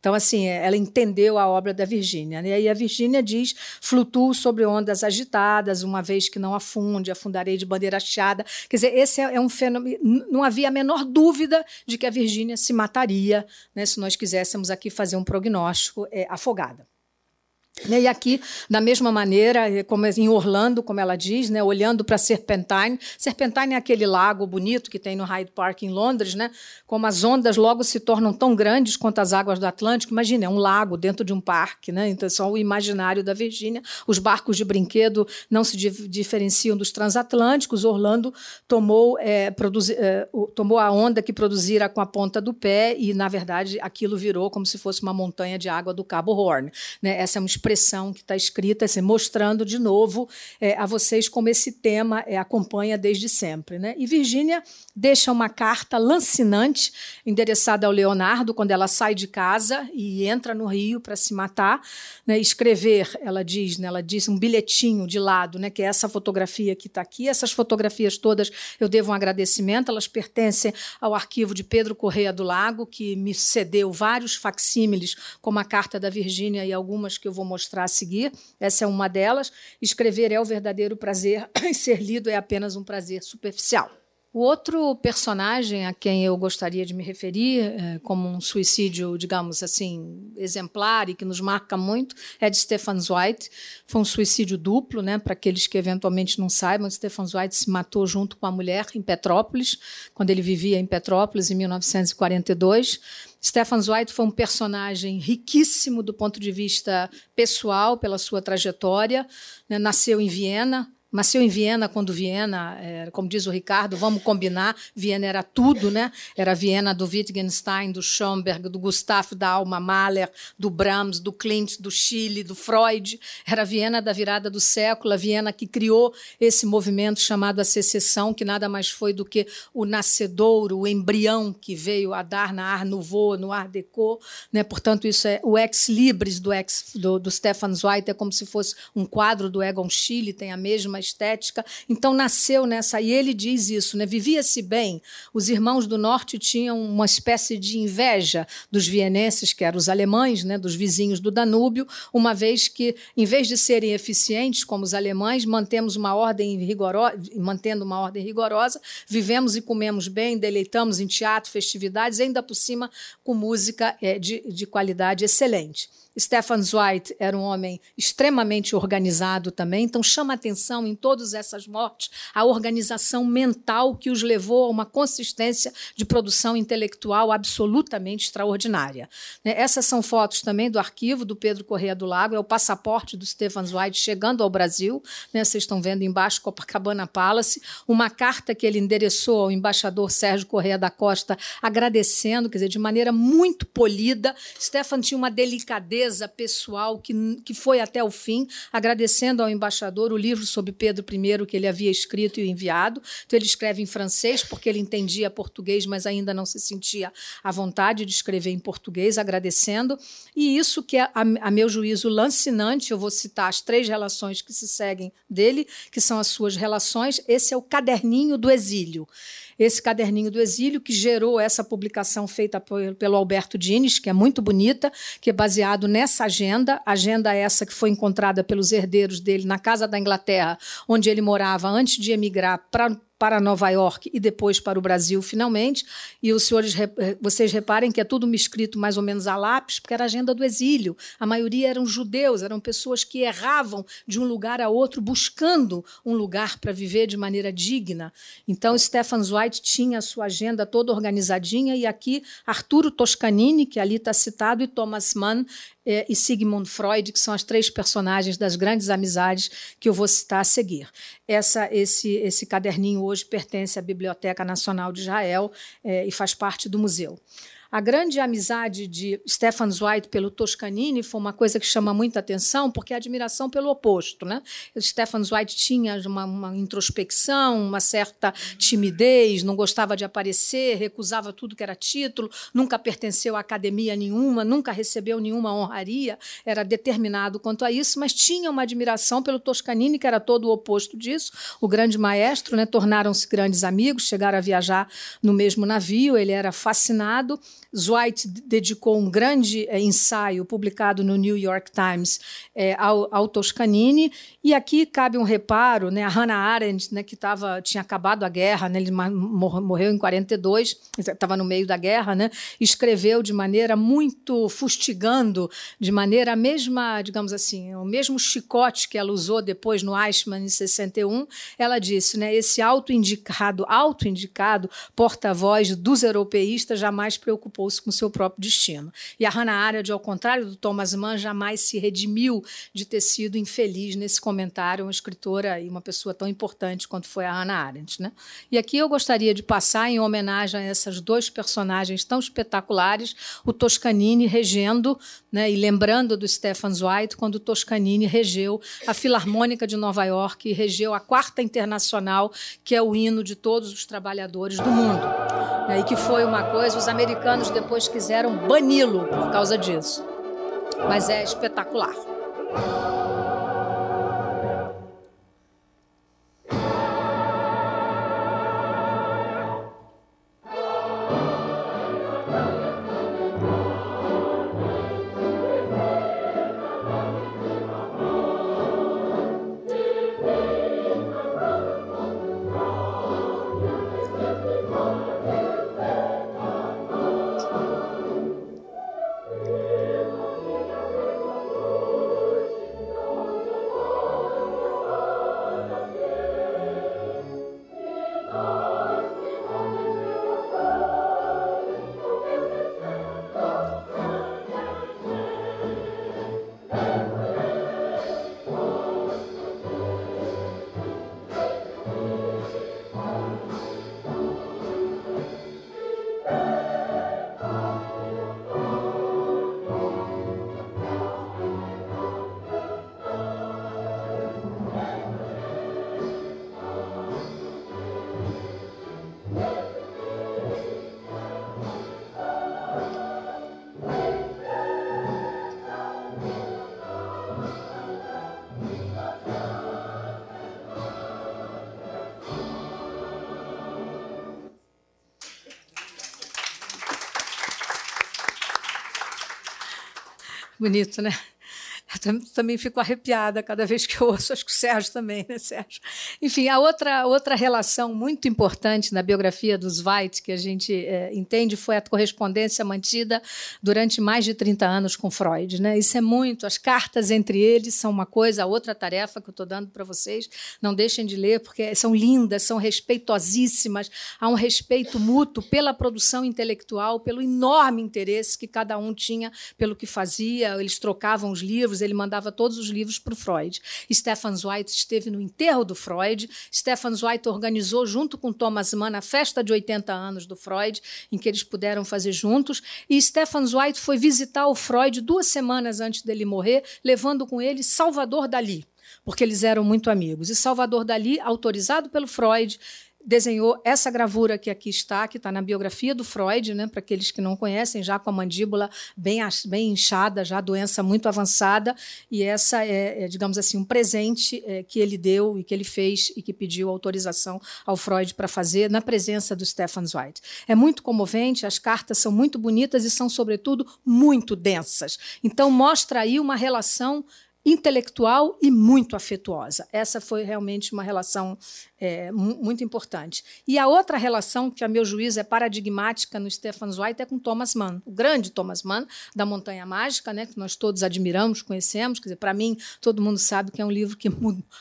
Então, assim, é, ela entendeu a obra da Virgínia. Né? E a Virgínia diz: flutuo sobre ondas agitadas, uma vez que não afunde, afundarei de bandeira hasteada. Quer dizer, esse é, é um fenômeno. Não havia a menor dúvida de que a Virgínia se mataria né, se nós quiséssemos aqui fazer um prognóstico é, afogada. Né, e aqui, da mesma maneira, é como em Orlando, como ela diz, né, olhando para Serpentine. Serpentine é aquele lago bonito que tem no Hyde Park em Londres, né, como as ondas logo se tornam tão grandes quanto as águas do Atlântico. Imagina, é um lago dentro de um parque, né, então é só o imaginário da Virgínia. Os barcos de brinquedo não se diferenciam dos transatlânticos. Orlando tomou, é, produzi, é, tomou a onda que produzira com a ponta do pé e, na verdade, aquilo virou como se fosse uma montanha de água do Cabo Horn. Né? Essa é uma expressão que está escrita, assim, mostrando de novo é, a vocês como esse tema é, acompanha desde sempre. Né? E Virgínia deixa uma carta lancinante endereçada ao Leonardo quando ela sai de casa e entra no Rio para se matar. Né? Escrever, ela diz, né? ela diz um bilhetinho de lado, né? que é essa fotografia que está aqui. Essas fotografias todas eu devo um agradecimento, elas pertencem ao arquivo de Pedro Correia do Lago, que me cedeu vários facsímiles, como a carta da Virgínia e algumas que eu vou mostrar a seguir. Essa é uma delas. Escrever é o verdadeiro prazer, [clears throat] e ser lido é apenas um prazer superficial. O outro personagem a quem eu gostaria de me referir, é, como um suicídio, digamos assim, exemplar e que nos marca muito, é de Stefan Zweig. Foi um suicídio duplo, né? Para aqueles que eventualmente não saibam, Stefan Zweig se matou junto com a mulher em Petrópolis, quando ele vivia em Petrópolis em 1942. Stefan Zweig foi um personagem riquíssimo do ponto de vista pessoal, pela sua trajetória. Né? Nasceu em Viena, Nasceu em Viena, quando Viena, é, como diz o Ricardo, vamos combinar, Viena era tudo, né? Era Viena do Wittgenstein, do Schoenberg, do Gustav, da Alma Mahler, do Brahms, do Klimt, do Chile, do Freud. Era Viena da virada do século, a Viena que criou esse movimento chamado a secessão, que nada mais foi do que o nascedouro, o embrião que veio a dar na Art Nouveau, no Art Deco. Né? Portanto, isso é o ex libris do, ex, do, do Stefan Zweig, é como se fosse um quadro do Egon Schiele, tem a mesma uma estética. Então nasceu nessa, e ele diz isso, né? Vivia-se bem. Os irmãos do norte tinham uma espécie de inveja dos vienenses, que eram os alemães, né, dos vizinhos do Danúbio, uma vez que, em vez de serem eficientes como os alemães, mantemos uma ordem rigorosa, mantendo uma ordem rigorosa, vivemos e comemos bem, deleitamos em teatro, festividades, ainda por cima com música é, de, de qualidade excelente. Stefan Zweig era um homem extremamente organizado também, então chama atenção em todas essas mortes a organização mental que os levou a uma consistência de produção intelectual absolutamente extraordinária. Né, essas são fotos também do arquivo do Pedro Correia do Lago, é o passaporte do Stefan Zweig chegando ao Brasil. Né? Vocês estão vendo embaixo Copacabana Palace, uma carta que ele endereçou ao embaixador Sérgio Correia da Costa, agradecendo, quer dizer, de maneira muito polida. Stefan tinha uma delicadeza pessoal que, que foi até o fim, agradecendo ao embaixador o livro sobre Pedro I que ele havia escrito e enviado. Então, ele escreve em francês, porque ele entendia português, mas ainda não se sentia à vontade de escrever em português, agradecendo. E isso que é, a, a meu juízo, lancinante, eu vou citar as três relações que se seguem dele, que são as suas relações. Esse é o caderninho do exílio esse caderninho do exílio, que gerou essa publicação feita pelo Alberto Dines, que é muito bonita, que é baseado nessa agenda, agenda essa que foi encontrada pelos herdeiros dele na Casa da Inglaterra, onde ele morava antes de emigrar para para Nova York e depois para o Brasil, finalmente. E os senhores, vocês reparem que é tudo escrito mais ou menos a lápis, porque era a agenda do exílio. A maioria eram judeus, eram pessoas que erravam de um lugar a outro, buscando um lugar para viver de maneira digna. Então, Stefan Zweig tinha a sua agenda toda organizadinha, e aqui Arturo Toscanini, que ali está citado, e Thomas Mann é, e Sigmund Freud, que são as três personagens das grandes amizades que eu vou citar a seguir. Essa, esse, esse caderninho hoje pertence à Biblioteca Nacional de Israel é, e faz parte do museu. A grande amizade de Stefan Zweig pelo Toscanini foi uma coisa que chama muita atenção, porque é admiração pelo oposto. Né? Stefan Zweig tinha uma, uma, introspecção, uma certa timidez, não gostava de aparecer, recusava tudo que era título, nunca pertenceu a academia nenhuma, nunca recebeu nenhuma honraria, era determinado quanto a isso, mas tinha uma admiração pelo Toscanini, que era todo o oposto disso, o grande maestro, né? tornaram-se grandes amigos, chegaram a viajar no mesmo navio, ele era fascinado Zweig dedicou um grande é, ensaio publicado no New York Times é, ao, ao, Toscanini. E aqui cabe um reparo, né? A Hannah Arendt, né, que tava, tinha acabado a guerra, né, ele morreu em 42, estava no meio da guerra, né, escreveu de maneira muito fustigando, de maneira a mesma, digamos assim, o mesmo chicote que ela usou depois no Eichmann em 61. Ela disse, né, esse auto-indicado, auto-indicado porta-voz dos europeístas jamais preocupou preocupou-se com seu próprio destino. E a Hannah Arendt, ao contrário do Thomas Mann, jamais se redimiu de ter sido infeliz nesse comentário, uma escritora e uma pessoa tão importante quanto foi a Hannah Arendt. Né? E aqui eu gostaria de passar, em homenagem a essas dois personagens tão espetaculares, o Toscanini regendo né, e lembrando do Stefan Zweig, quando Toscanini regeu a Filarmônica de Nova York e regeu a Quarta Internacional, que é o hino de todos os trabalhadores do mundo. Né, e que foi uma coisa, os americanos americanos depois quiseram bani-lo por causa disso. Mas é espetacular. Bonito, né? Também fico arrepiada cada vez que eu ouço, acho que o Sérgio também, né, Sérgio? Enfim, a outra, outra relação muito importante na biografia dos White, que a gente é, entende, foi a correspondência mantida durante mais de 30 anos com Freud. Né? Isso é muito. As cartas entre eles são uma coisa, a outra tarefa que eu estou dando para vocês, não deixem de ler, porque são lindas, são respeitosíssimas, há um respeito mútuo pela produção intelectual, pelo enorme interesse que cada um tinha pelo que fazia, eles trocavam os livros, ele mandava todos os livros para o Freud. Stefan Zweig esteve no enterro do Freud, Stefan Zweig organizou junto com Thomas Mann a festa de 80 anos do Freud, em que eles puderam fazer juntos, e Stefan Zweig foi visitar o Freud duas semanas antes dele morrer, levando com ele Salvador Dali porque eles eram muito amigos. E Salvador Dali, autorizado pelo Freud, desenhou essa gravura que aqui está, que está na biografia do Freud, né, para aqueles que não conhecem, já com a mandíbula bem, bem inchada, já doença muito avançada, e essa é, é digamos assim, um presente é, que ele deu e que ele fez e que pediu autorização ao Freud para fazer na presença do Stefan Zweig. É muito comovente, as cartas são muito bonitas e são, sobretudo, muito densas. Então, mostra aí uma relação intelectual e muito afetuosa. Essa foi realmente uma relação é, muito importante. E a outra relação, que a meu juízo é paradigmática no Stefan Zweig, é com Thomas Mann, o grande Thomas Mann, da Montanha Mágica, né, que nós todos admiramos, conhecemos. Quer dizer, para mim, todo mundo sabe que é um livro que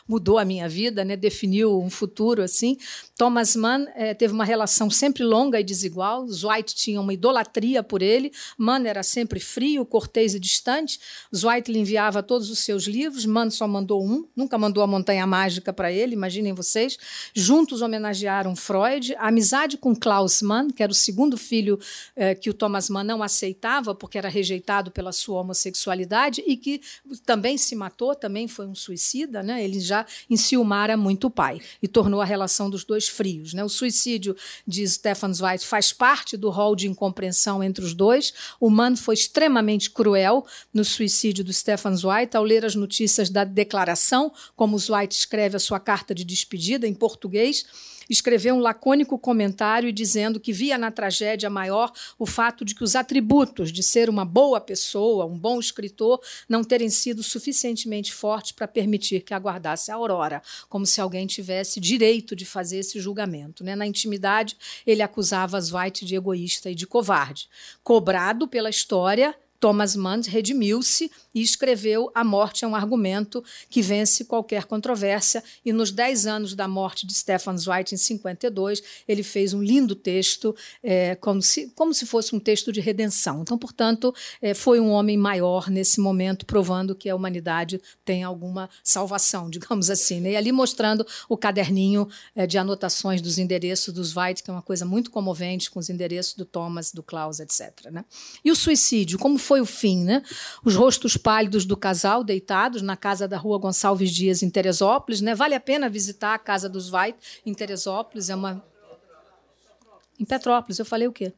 mudou a minha vida, né, definiu um futuro. assim. Thomas Mann é, teve uma relação sempre longa e desigual. Zweig tinha uma idolatria por ele. Mann era sempre frio, cortês e distante. Zweig lhe enviava todos os seus livros. Mann só mandou um, nunca mandou a Montanha Mágica para ele, imaginem vocês. Juntos homenagearam Freud. A amizade com Klaus Mann, que era o segundo filho eh, que o Thomas Mann não aceitava porque era rejeitado pela sua homossexualidade e que também se matou, também foi um suicida. Né? Ele já enciumara muito o pai e tornou a relação dos dois frios. Né? O suicídio de Stefan Zweig faz parte do rol de incompreensão entre os dois. O Mann foi extremamente cruel no suicídio do Stefan Zweig ao ler as notícias da declaração, como Zweig escreve a sua carta de despedida em português, escreveu um lacônico comentário dizendo que via na tragédia maior o fato de que os atributos de ser uma boa pessoa, um bom escritor, não terem sido suficientemente fortes para permitir que aguardasse a aurora, como se alguém tivesse direito de fazer esse julgamento. Né? Na intimidade, ele acusava Zweig de egoísta e de covarde. Cobrado pela história, Thomas Mann redimiu-se e escreveu A Morte é um Argumento que vence qualquer controvérsia. E nos dez anos da morte de Stefan Zweig, em 52, ele fez um lindo texto, é, como, se, como se fosse um texto de redenção. Então, portanto, é, foi um homem maior nesse momento, provando que a humanidade tem alguma salvação, [laughs] digamos assim. Né? E ali mostrando o caderninho é, de anotações dos endereços dos Zweig, que é uma coisa muito comovente, com os endereços do Thomas, do Klaus, etc. Né? E o suicídio, como foi o fim? Né? Os rostos pálidos do casal deitados na casa da rua Gonçalves Dias, em Teresópolis. Né? Vale a pena visitar a casa dos Vai, em Teresópolis. É uma. Em Petrópolis, eu falei o quê?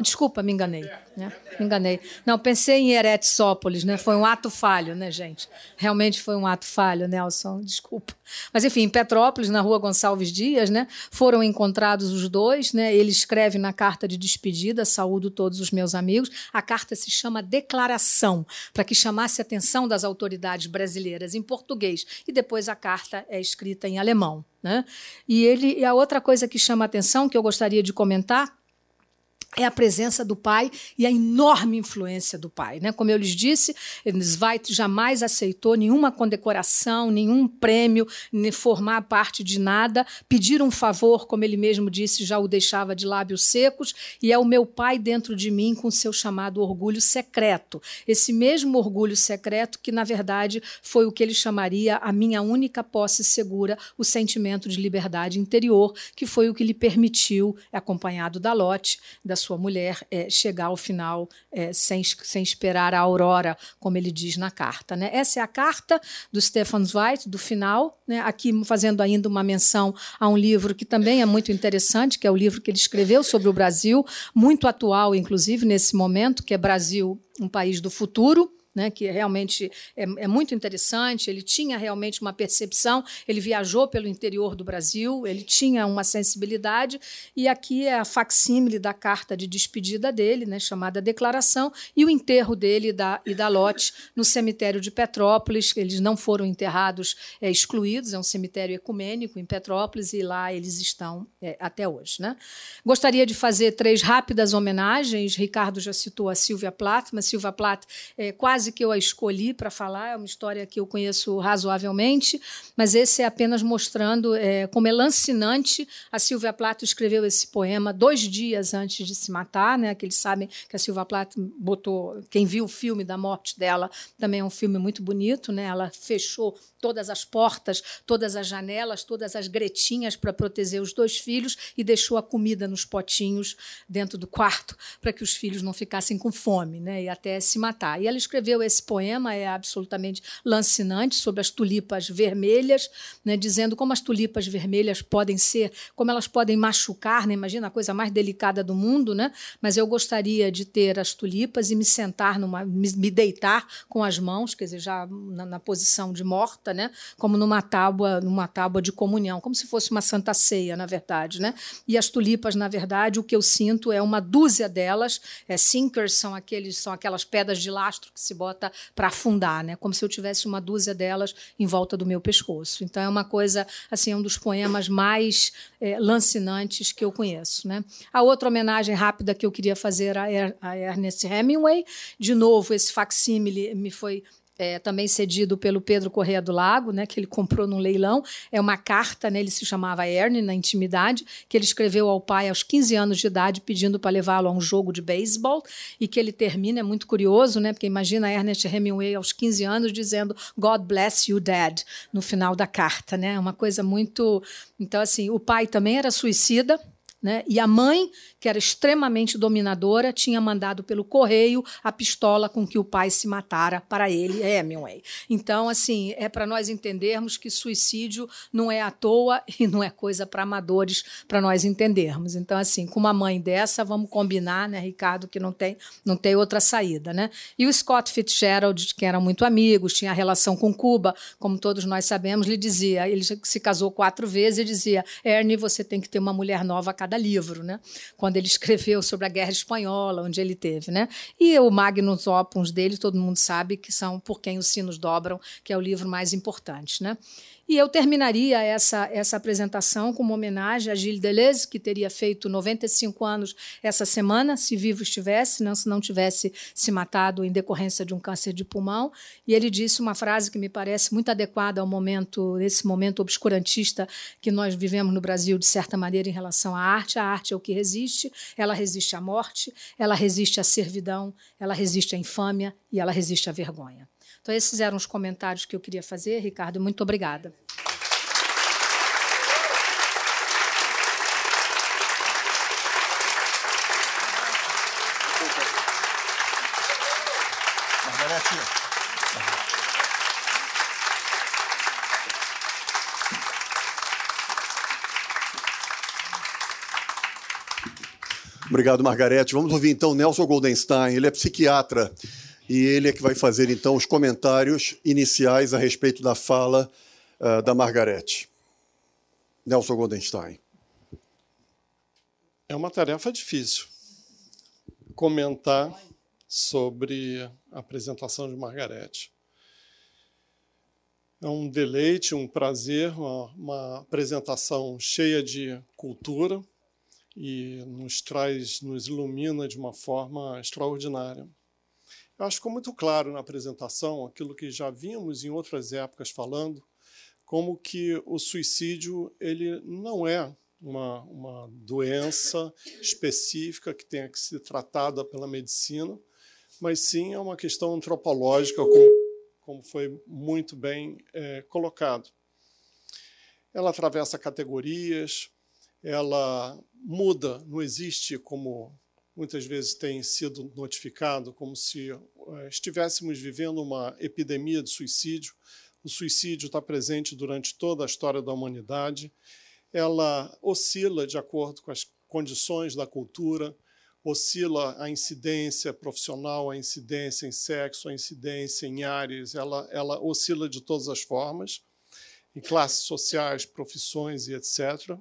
Desculpa, me enganei. Né? Me enganei. Não, pensei em Eretissópolis, né? Foi um ato falho, né, gente? Realmente foi um ato falho, Nelson, desculpa. Mas, enfim, em Petrópolis, na rua Gonçalves Dias, né, foram encontrados os dois. Né? Ele escreve na carta de despedida: saúdo todos os meus amigos. A carta se chama Declaração, para que chamasse a atenção das autoridades brasileiras em português. E depois a carta é escrita em alemão. Né? E ele e a outra coisa que chama a atenção, que eu gostaria de comentar, é a presença do pai e a enorme influência do pai. Né? Como eu lhes disse, Zweig jamais aceitou nenhuma condecoração, nenhum prêmio, nem formar parte de nada. Pedir um favor, como ele mesmo disse, já o deixava de lábios secos, e é o meu pai dentro de mim com seu chamado orgulho secreto. Esse mesmo orgulho secreto que, na verdade, foi o que ele chamaria a minha única posse segura, o sentimento de liberdade interior, que foi o que lhe permitiu, acompanhado da Lotte, da sua mulher é, chegar ao final é, sem, sem esperar a aurora, como ele diz na carta. Né? Essa é a carta do Stefan Zweig, do final, né? aqui fazendo ainda uma menção a um livro que também é muito interessante, que é o livro que ele escreveu sobre o Brasil, muito atual, inclusive, nesse momento, que é Brasil, um país do futuro né, que realmente é, é, muito interessante. Ele tinha realmente uma percepção, ele viajou pelo interior do Brasil, ele tinha uma sensibilidade, e aqui é a facsímile da carta de despedida dele, né, chamada Declaração, e o enterro dele e da, e da Lotte no cemitério de Petrópolis. Eles não foram enterrados é, excluídos, é um cemitério ecumênico em Petrópolis, e lá eles estão é, até hoje. Né? Gostaria de fazer três rápidas homenagens. Ricardo já citou a Silvia Plath, mas Silvia Plath é quase que eu a escolhi para falar, é uma história que eu conheço razoavelmente, mas esse é apenas mostrando é, como é lancinante. A Silvia Plath escreveu esse poema dois dias antes de se matar, né? que eles sabem que a Silvia Plath botou. Quem viu o filme da morte dela também é um filme muito bonito, né? ela fechou todas as portas, todas as janelas, todas as gretinhas para proteger os dois filhos e deixou a comida nos potinhos dentro do quarto para que os filhos não ficassem com fome, né, e até se matar. E ela escreveu esse poema, é absolutamente lancinante, sobre as tulipas vermelhas, né, dizendo como as tulipas vermelhas podem ser, como elas podem machucar, né, imagina a coisa mais delicada do mundo, né, mas eu gostaria de ter as tulipas e me sentar, numa, me, deitar com as mãos, quer dizer, já na, na posição de morta, né? Como numa tábua, numa tábua de comunhão, como se fosse uma santa ceia, na verdade, né? E as tulipas, na verdade, o que eu sinto é uma dúzia delas. É, sinkers são aqueles, são aquelas pedras de lastro que se bota para afundar, né? Como se eu tivesse uma dúzia delas em volta do meu pescoço. Então é uma coisa, assim, é um dos poemas mais é, lancinantes que eu conheço, né? A outra homenagem rápida que eu queria fazer a, er a Ernest Hemingway, de novo esse facsímile me foi é, também cedido pelo Pedro Correia do Lago, né, que ele comprou num leilão. É uma carta, né, ele se chamava Ernie na intimidade, que ele escreveu ao pai aos 15 anos de idade, pedindo para levá-lo a um jogo de beisebol, e que ele termina, é muito curioso, né, porque imagina Ernest Hemingway aos 15 anos dizendo God bless you, Dad, no final da carta. Né, é uma coisa muito. Então, assim, o pai também era suicida, né, e a mãe que era extremamente dominadora, tinha mandado pelo correio a pistola com que o pai se matara para ele, Hemingway. Então, assim, é para nós entendermos que suicídio não é à toa [laughs] e não é coisa para amadores, para nós entendermos. Então, assim, com uma mãe dessa, vamos combinar, né, Ricardo, que não tem, não tem outra saída, né? E o Scott Fitzgerald, que eram muito amigos, tinha relação com Cuba, como todos nós sabemos, lhe dizia, ele se casou quatro vezes e dizia, Ernie, você tem que ter uma mulher nova a cada livro, né? Quando quando ele escreveu sobre a Guerra Espanhola, onde ele teve, né? E o Magnus Opus dele, todo mundo sabe que são Por Quem os Sinos Dobram, que é o livro mais importante, né? E eu terminaria essa, essa apresentação com uma homenagem a Gilles Deleuze, que teria feito 95 anos essa semana, se vivo estivesse, não se não tivesse se matado em decorrência de um câncer de pulmão. E ele disse uma frase que me parece muito adequada ao momento, esse momento obscurantista que nós vivemos no Brasil, de certa maneira, em relação à arte. A arte é o que resiste, ela resiste à morte, ela resiste à servidão, ela resiste à infâmia e ela resiste à vergonha. Então, esses eram os comentários que eu queria fazer. Ricardo, muito obrigada. Obrigado, Margarete. Vamos ouvir então Nelson Goldenstein. Ele é psiquiatra e ele é que vai fazer então os comentários iniciais a respeito da fala uh, da Margarete. Nelson Goldenstein. É uma tarefa difícil comentar sobre a apresentação de Margarete. É um deleite, um prazer, uma, uma apresentação cheia de cultura e nos traz, nos ilumina de uma forma extraordinária. Eu acho que ficou muito claro na apresentação aquilo que já vimos em outras épocas falando, como que o suicídio ele não é uma, uma doença específica que tenha que ser tratada pela medicina, mas sim é uma questão antropológica, como, como foi muito bem é, colocado. Ela atravessa categorias, ela muda, não existe como muitas vezes tem sido notificado como se eh, estivéssemos vivendo uma epidemia de suicídio. O suicídio está presente durante toda a história da humanidade. Ela oscila de acordo com as condições da cultura, oscila a incidência profissional, a incidência em sexo, a incidência em áreas, ela, ela oscila de todas as formas, em classes sociais, profissões e etc.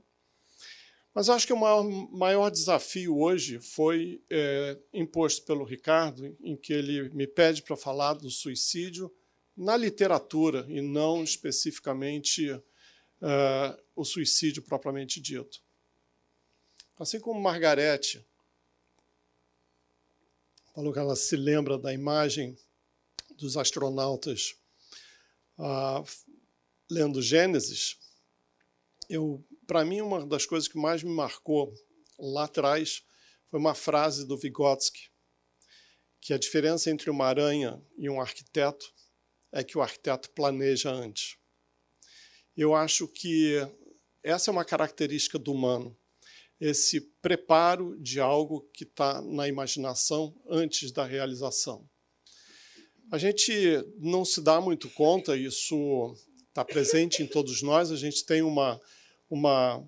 Mas acho que o maior, maior desafio hoje foi é, imposto pelo Ricardo, em que ele me pede para falar do suicídio na literatura e não especificamente uh, o suicídio propriamente dito. Assim como Margarete falou que ela se lembra da imagem dos astronautas uh, lendo Gênesis, eu para mim, uma das coisas que mais me marcou lá atrás foi uma frase do Vygotsky, que a diferença entre uma aranha e um arquiteto é que o arquiteto planeja antes. Eu acho que essa é uma característica do humano, esse preparo de algo que está na imaginação antes da realização. A gente não se dá muito conta, isso está presente em todos nós, a gente tem uma uma,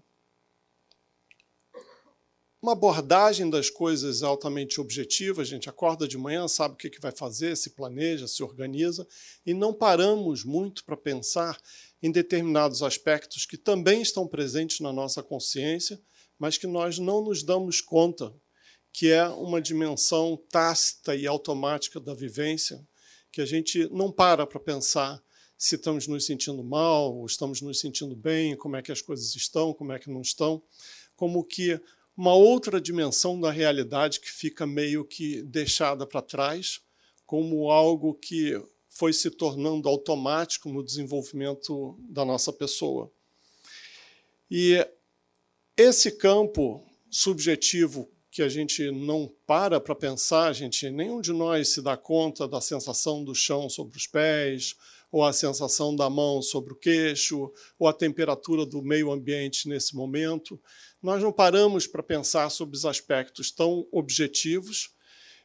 uma abordagem das coisas altamente objetiva. A gente acorda de manhã, sabe o que vai fazer, se planeja, se organiza, e não paramos muito para pensar em determinados aspectos que também estão presentes na nossa consciência, mas que nós não nos damos conta que é uma dimensão tácita e automática da vivência, que a gente não para para pensar se estamos nos sentindo mal, ou estamos nos sentindo bem, como é que as coisas estão, como é que não estão, como que uma outra dimensão da realidade que fica meio que deixada para trás, como algo que foi se tornando automático no desenvolvimento da nossa pessoa. E esse campo subjetivo que a gente não para para pensar, gente nenhum de nós se dá conta da sensação do chão sobre os pés, ou a sensação da mão sobre o queixo, ou a temperatura do meio ambiente nesse momento. Nós não paramos para pensar sobre os aspectos tão objetivos,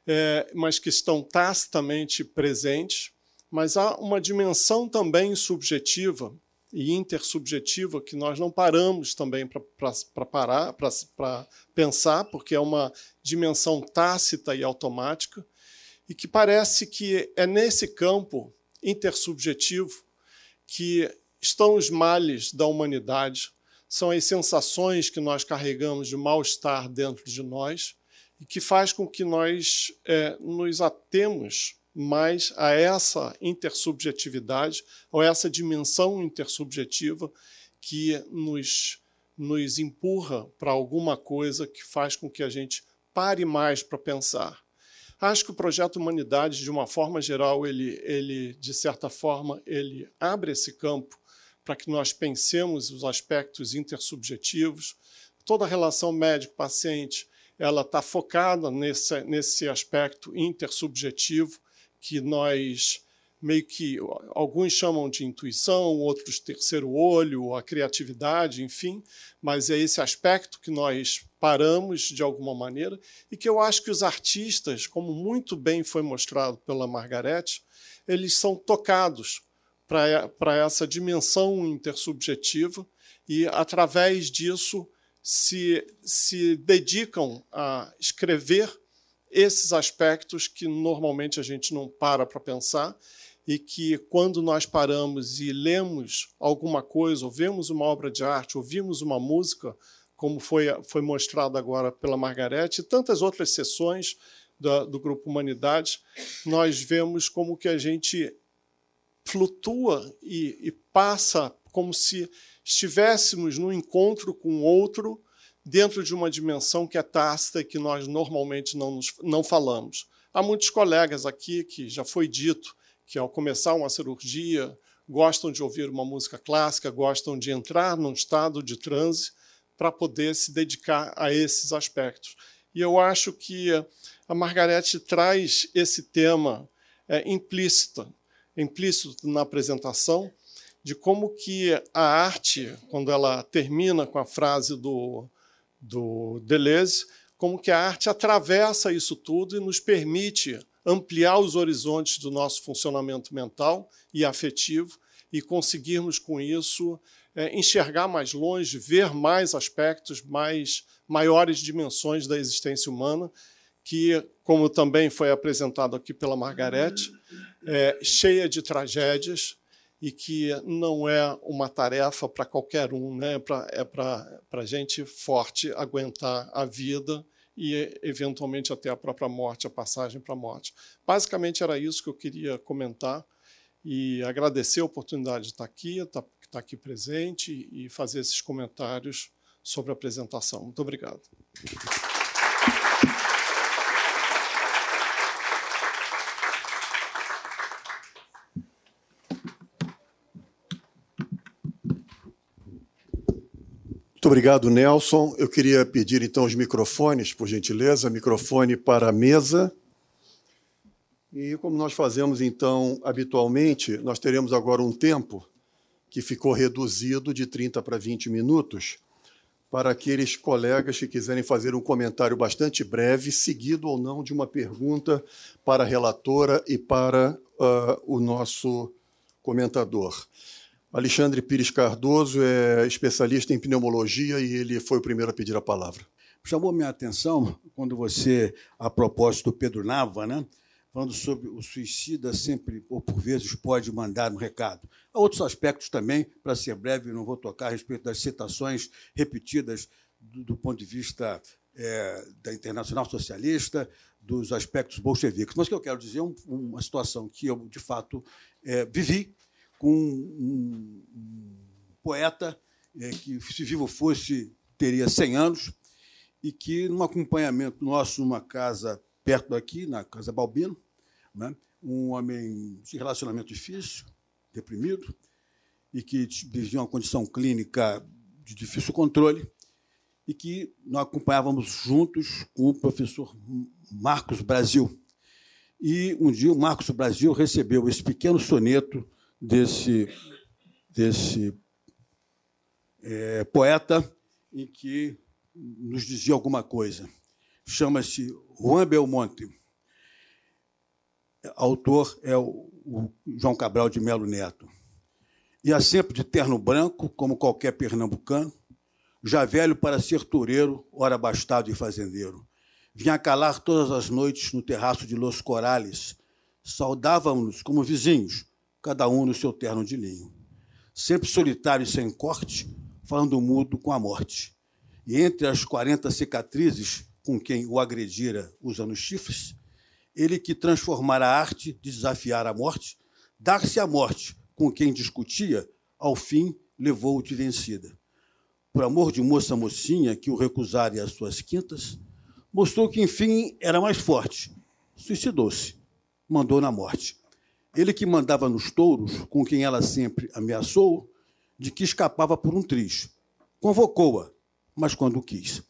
é, mas que estão tacitamente presentes. Mas há uma dimensão também subjetiva e intersubjetiva que nós não paramos também para parar, para pensar, porque é uma dimensão tácita e automática, e que parece que é nesse campo intersubjetivo que estão os males da humanidade, são as sensações que nós carregamos de mal-estar dentro de nós e que faz com que nós é, nos atemos mais a essa intersubjetividade, ou essa dimensão intersubjetiva que nos, nos empurra para alguma coisa que faz com que a gente pare mais para pensar. Acho que o projeto Humanidade, de uma forma geral, ele, ele de certa forma, ele abre esse campo para que nós pensemos os aspectos intersubjetivos. Toda a relação médico-paciente ela está focada nesse, nesse aspecto intersubjetivo que nós meio que alguns chamam de intuição, outros terceiro olho, a criatividade, enfim, mas é esse aspecto que nós paramos de alguma maneira e que eu acho que os artistas, como muito bem foi mostrado pela Margarete, eles são tocados para essa dimensão intersubjetiva e através disso se, se dedicam a escrever esses aspectos que normalmente a gente não para para pensar e que quando nós paramos e lemos alguma coisa, ou vemos uma obra de arte, ouvimos uma música, como foi, foi mostrado agora pela Margarete, e tantas outras sessões da, do Grupo Humanidade, nós vemos como que a gente flutua e, e passa como se estivéssemos num encontro com outro dentro de uma dimensão que é tácita e que nós normalmente não, nos, não falamos. Há muitos colegas aqui que já foi dito que, ao começar uma cirurgia, gostam de ouvir uma música clássica, gostam de entrar num estado de transe para poder se dedicar a esses aspectos. E eu acho que a Margarete traz esse tema é, implícito, implícito na apresentação, de como que a arte, quando ela termina com a frase do, do Deleuze, como que a arte atravessa isso tudo e nos permite ampliar os horizontes do nosso funcionamento mental e afetivo e conseguirmos com isso é, enxergar mais longe, ver mais aspectos, mais maiores dimensões da existência humana que, como também foi apresentado aqui pela Margarete, é cheia de tragédias e que não é uma tarefa para qualquer um, né? é para gente forte aguentar a vida e, eventualmente, até a própria morte, a passagem para a morte. Basicamente, era isso que eu queria comentar e agradecer a oportunidade de estar aqui, estar, estar aqui presente e fazer esses comentários sobre a apresentação. Muito obrigado. Muito obrigado, Nelson. Eu queria pedir então os microfones, por gentileza, microfone para a mesa. E como nós fazemos então habitualmente, nós teremos agora um tempo que ficou reduzido de 30 para 20 minutos para aqueles colegas que quiserem fazer um comentário bastante breve, seguido ou não de uma pergunta para a relatora e para uh, o nosso comentador. Alexandre Pires Cardoso é especialista em pneumologia e ele foi o primeiro a pedir a palavra. Chamou minha atenção quando você, a propósito do Pedro Nava, né, falando sobre o suicida sempre, ou por vezes, pode mandar um recado. Há outros aspectos também, para ser breve, não vou tocar a respeito das citações repetidas do, do ponto de vista é, da Internacional Socialista, dos aspectos bolcheviques. Mas o que eu quero dizer é um, uma situação que eu, de fato, é, vivi com um, um poeta é, que, se vivo fosse, teria 100 anos, e que, num acompanhamento nosso numa casa perto daqui, na Casa Balbino, né, um homem de relacionamento difícil, deprimido, e que vivia uma condição clínica de difícil controle, e que nós acompanhávamos juntos com o professor Marcos Brasil. E um dia o Marcos Brasil recebeu esse pequeno soneto desse, desse é, poeta em que nos dizia alguma coisa. Chama-se Juan Belmonte. Autor é o, o João Cabral de Melo Neto. Há sempre de terno branco, como qualquer pernambucano, já velho para ser toureiro, ora bastado e fazendeiro. Vinha calar todas as noites no terraço de Los Corales. Saudávamos-nos como vizinhos, cada um no seu terno de linho. Sempre solitário e sem corte, falando mudo com a morte. E entre as quarenta cicatrizes com quem o agredira usando chifres, ele que transformara a arte de desafiar a morte, dar-se à morte com quem discutia, ao fim levou-o de vencida. Por amor de moça mocinha que o recusara às suas quintas, mostrou que, enfim, era mais forte. Suicidou-se, mandou na morte. Ele que mandava nos touros, com quem ela sempre ameaçou, de que escapava por um triz. Convocou-a, mas quando quis.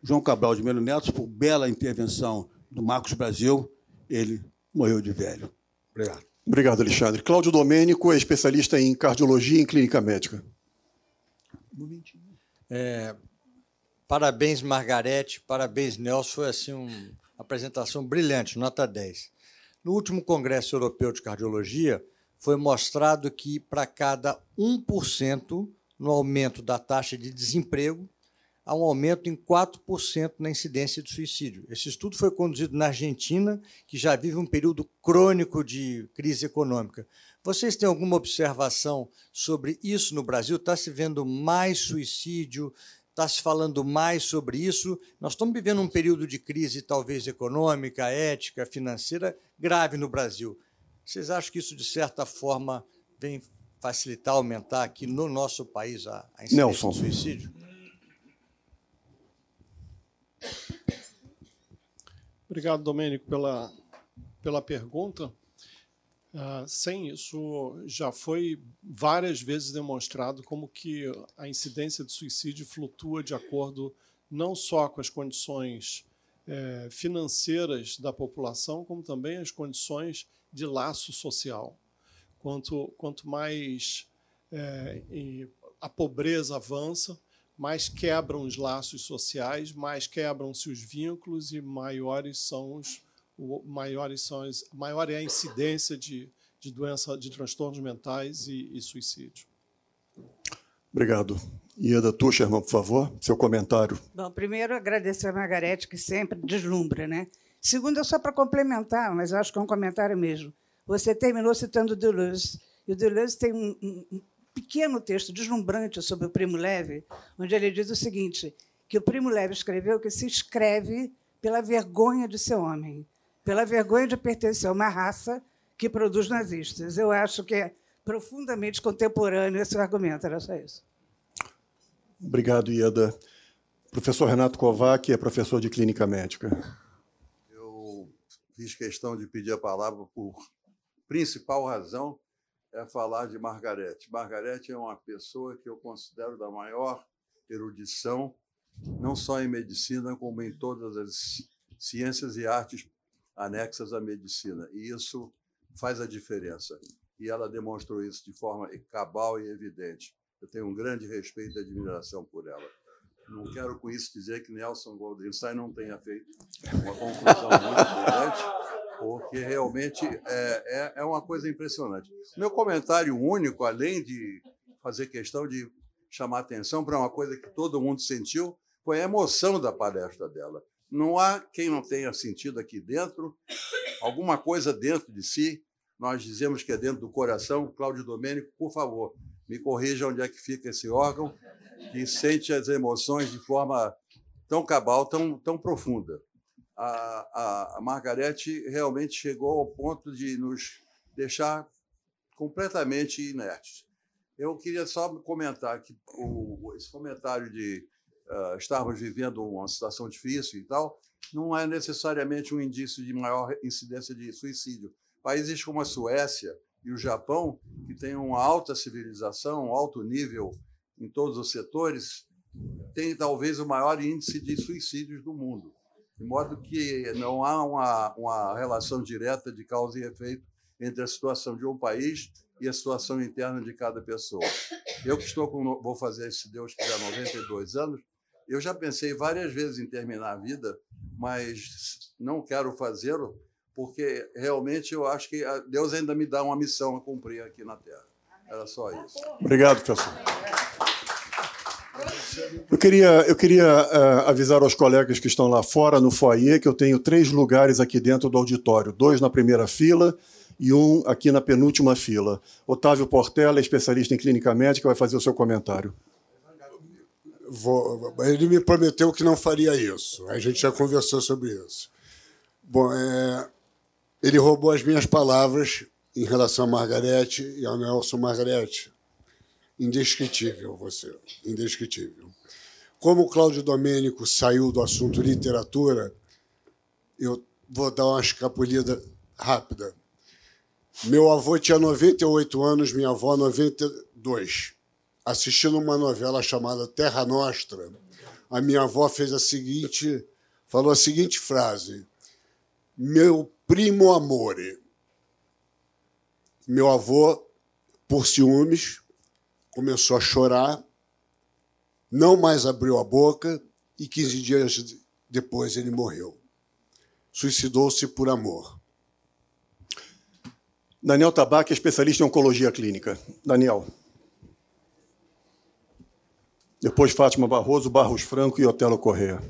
João Cabral de Melo Neto, por bela intervenção do Marcos Brasil, ele morreu de velho. Obrigado. Obrigado, Alexandre. Cláudio Domênico é especialista em cardiologia e em clínica médica. É, parabéns, Margarete, parabéns, Nelson. Foi assim uma apresentação brilhante, nota 10. No último Congresso Europeu de Cardiologia, foi mostrado que para cada 1% no aumento da taxa de desemprego, há um aumento em 4% na incidência de suicídio. Esse estudo foi conduzido na Argentina, que já vive um período crônico de crise econômica. Vocês têm alguma observação sobre isso no Brasil? Está se vendo mais suicídio? está se falando mais sobre isso. Nós estamos vivendo um período de crise, talvez econômica, ética, financeira, grave no Brasil. Vocês acham que isso, de certa forma, vem facilitar, aumentar aqui no nosso país a, a incidência Nelson. de suicídio? Obrigado, Domênico, pela, pela pergunta. Uh, sim, isso já foi várias vezes demonstrado como que a incidência de suicídio flutua de acordo não só com as condições é, financeiras da população, como também as condições de laço social. Quanto, quanto mais é, a pobreza avança, mais quebram os laços sociais, mais quebram-se os vínculos e maiores são os o maiores são as, maior é a incidência de, de doença, de transtornos mentais e, e suicídio. Obrigado. Ieda Tucherman, por favor, seu comentário. Bom, primeiro agradecer a Margarete, que sempre deslumbra, né? Segundo, é só para complementar, mas eu acho que é um comentário mesmo. Você terminou citando Deleuze, e o Deleuze tem um pequeno texto deslumbrante sobre o Primo Levi, onde ele diz o seguinte, que o Primo Levi escreveu que se escreve pela vergonha de ser homem, pela vergonha de pertencer a uma raça que produz nazistas. Eu acho que é profundamente contemporâneo esse argumento, era só isso. Obrigado, Ieda. Professor Renato Kovac é professor de clínica médica. Eu fiz questão de pedir a palavra por principal razão é falar de Margarete. Margarete é uma pessoa que eu considero da maior erudição, não só em medicina, como em todas as ciências e artes anexas à medicina. E isso faz a diferença. E ela demonstrou isso de forma cabal e evidente. Eu tenho um grande respeito e admiração por ela. Não quero com isso dizer que Nelson Goldenstein não tenha feito uma conclusão muito brilhante, porque realmente é, é, é uma coisa impressionante. Meu comentário único, além de fazer questão de chamar atenção para uma coisa que todo mundo sentiu, foi a emoção da palestra dela. Não há quem não tenha sentido aqui dentro alguma coisa dentro de si. Nós dizemos que é dentro do coração. Cláudio Domênico, por favor, me corrija onde é que fica esse órgão que sente as emoções de forma tão cabal, tão, tão profunda. A, a, Margarete realmente chegou ao ponto de nos deixar completamente inertes. Eu queria só comentar que o, esse comentário de uh, estarmos vivendo uma situação difícil e tal, não é necessariamente um indício de maior incidência de suicídio. Países como a Suécia e o Japão, que têm uma alta civilização, um alto nível em todos os setores, têm talvez o maior índice de suicídios do mundo. De modo que não há uma, uma relação direta de causa e efeito entre a situação de um país e a situação interna de cada pessoa. Eu que estou com, vou fazer, se Deus quiser, 92 anos, eu já pensei várias vezes em terminar a vida, mas não quero fazê-lo, porque realmente eu acho que Deus ainda me dá uma missão a cumprir aqui na Terra. Era só isso. Obrigado, professor. Eu queria, eu queria uh, avisar aos colegas que estão lá fora no foyer que eu tenho três lugares aqui dentro do auditório: dois na primeira fila e um aqui na penúltima fila. Otávio Portela, especialista em clínica médica, vai fazer o seu comentário. Vou, ele me prometeu que não faria isso. A gente já conversou sobre isso. Bom, é, ele roubou as minhas palavras em relação a Margarete e ao Nelson Margarete. Indescritível você, indescritível. Como o Cláudio Domênico saiu do assunto literatura, eu vou dar uma escapulida rápida. Meu avô tinha 98 anos, minha avó 92 assistindo uma novela chamada Terra Nostra, a minha avó fez a seguinte, falou a seguinte frase: Meu primo amore. Meu avô, por ciúmes, começou a chorar, não mais abriu a boca e 15 dias depois ele morreu. Suicidou-se por amor. Daniel Tabac é especialista em oncologia clínica. Daniel. Depois Fátima Barroso, Barros Franco e Otelo Correa.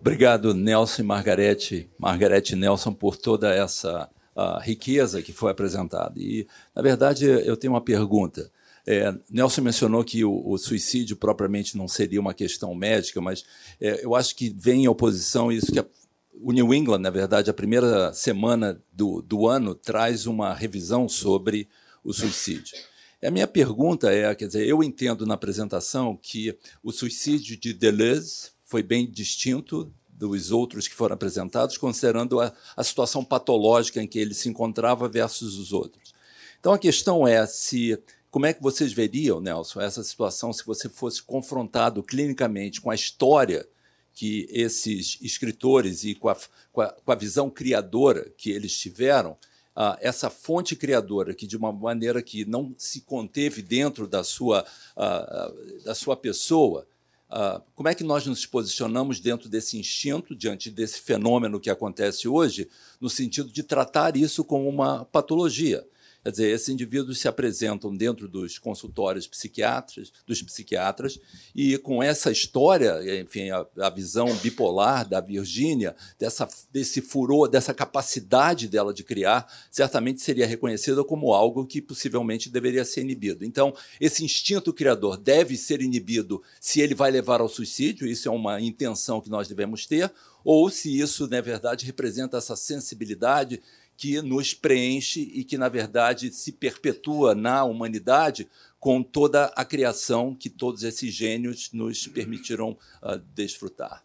Obrigado, Nelson e Margarete, Margarete Nelson, por toda essa uh, riqueza que foi apresentada. E, na verdade, eu tenho uma pergunta. É, Nelson mencionou que o, o, suicídio propriamente não seria uma questão médica, mas é, eu acho que vem em oposição isso que a, o New England, na verdade, a primeira semana do, do ano traz uma revisão sobre o suicídio. A minha pergunta é, quer dizer, eu entendo na apresentação que o suicídio de Deleuze foi bem distinto dos outros que foram apresentados, considerando a, a situação patológica em que ele se encontrava versus os outros. Então a questão é se como é que vocês veriam, Nelson, essa situação se você fosse confrontado clinicamente com a história que esses escritores e com a, com a, com a visão criadora que eles tiveram, uh, essa fonte criadora que de uma maneira que não se conteve dentro da sua, uh, da sua pessoa, uh, como é que nós nos posicionamos dentro desse instinto, diante desse fenômeno que acontece hoje, no sentido de tratar isso como uma patologia? Quer dizer, esses indivíduos se apresentam dentro dos consultórios psiquiatras, dos psiquiatras, e com essa história, enfim, a, a visão bipolar da Virgínia, dessa, desse furor, dessa capacidade dela de criar, certamente seria reconhecida como algo que possivelmente deveria ser inibido. Então, esse instinto criador deve ser inibido se ele vai levar ao suicídio, isso é uma intenção que nós devemos ter, ou se isso, na verdade, representa essa sensibilidade que nos preenche e que, na verdade, se perpetua na humanidade com toda a criação que todos esses gênios nos permitiram uh, desfrutar.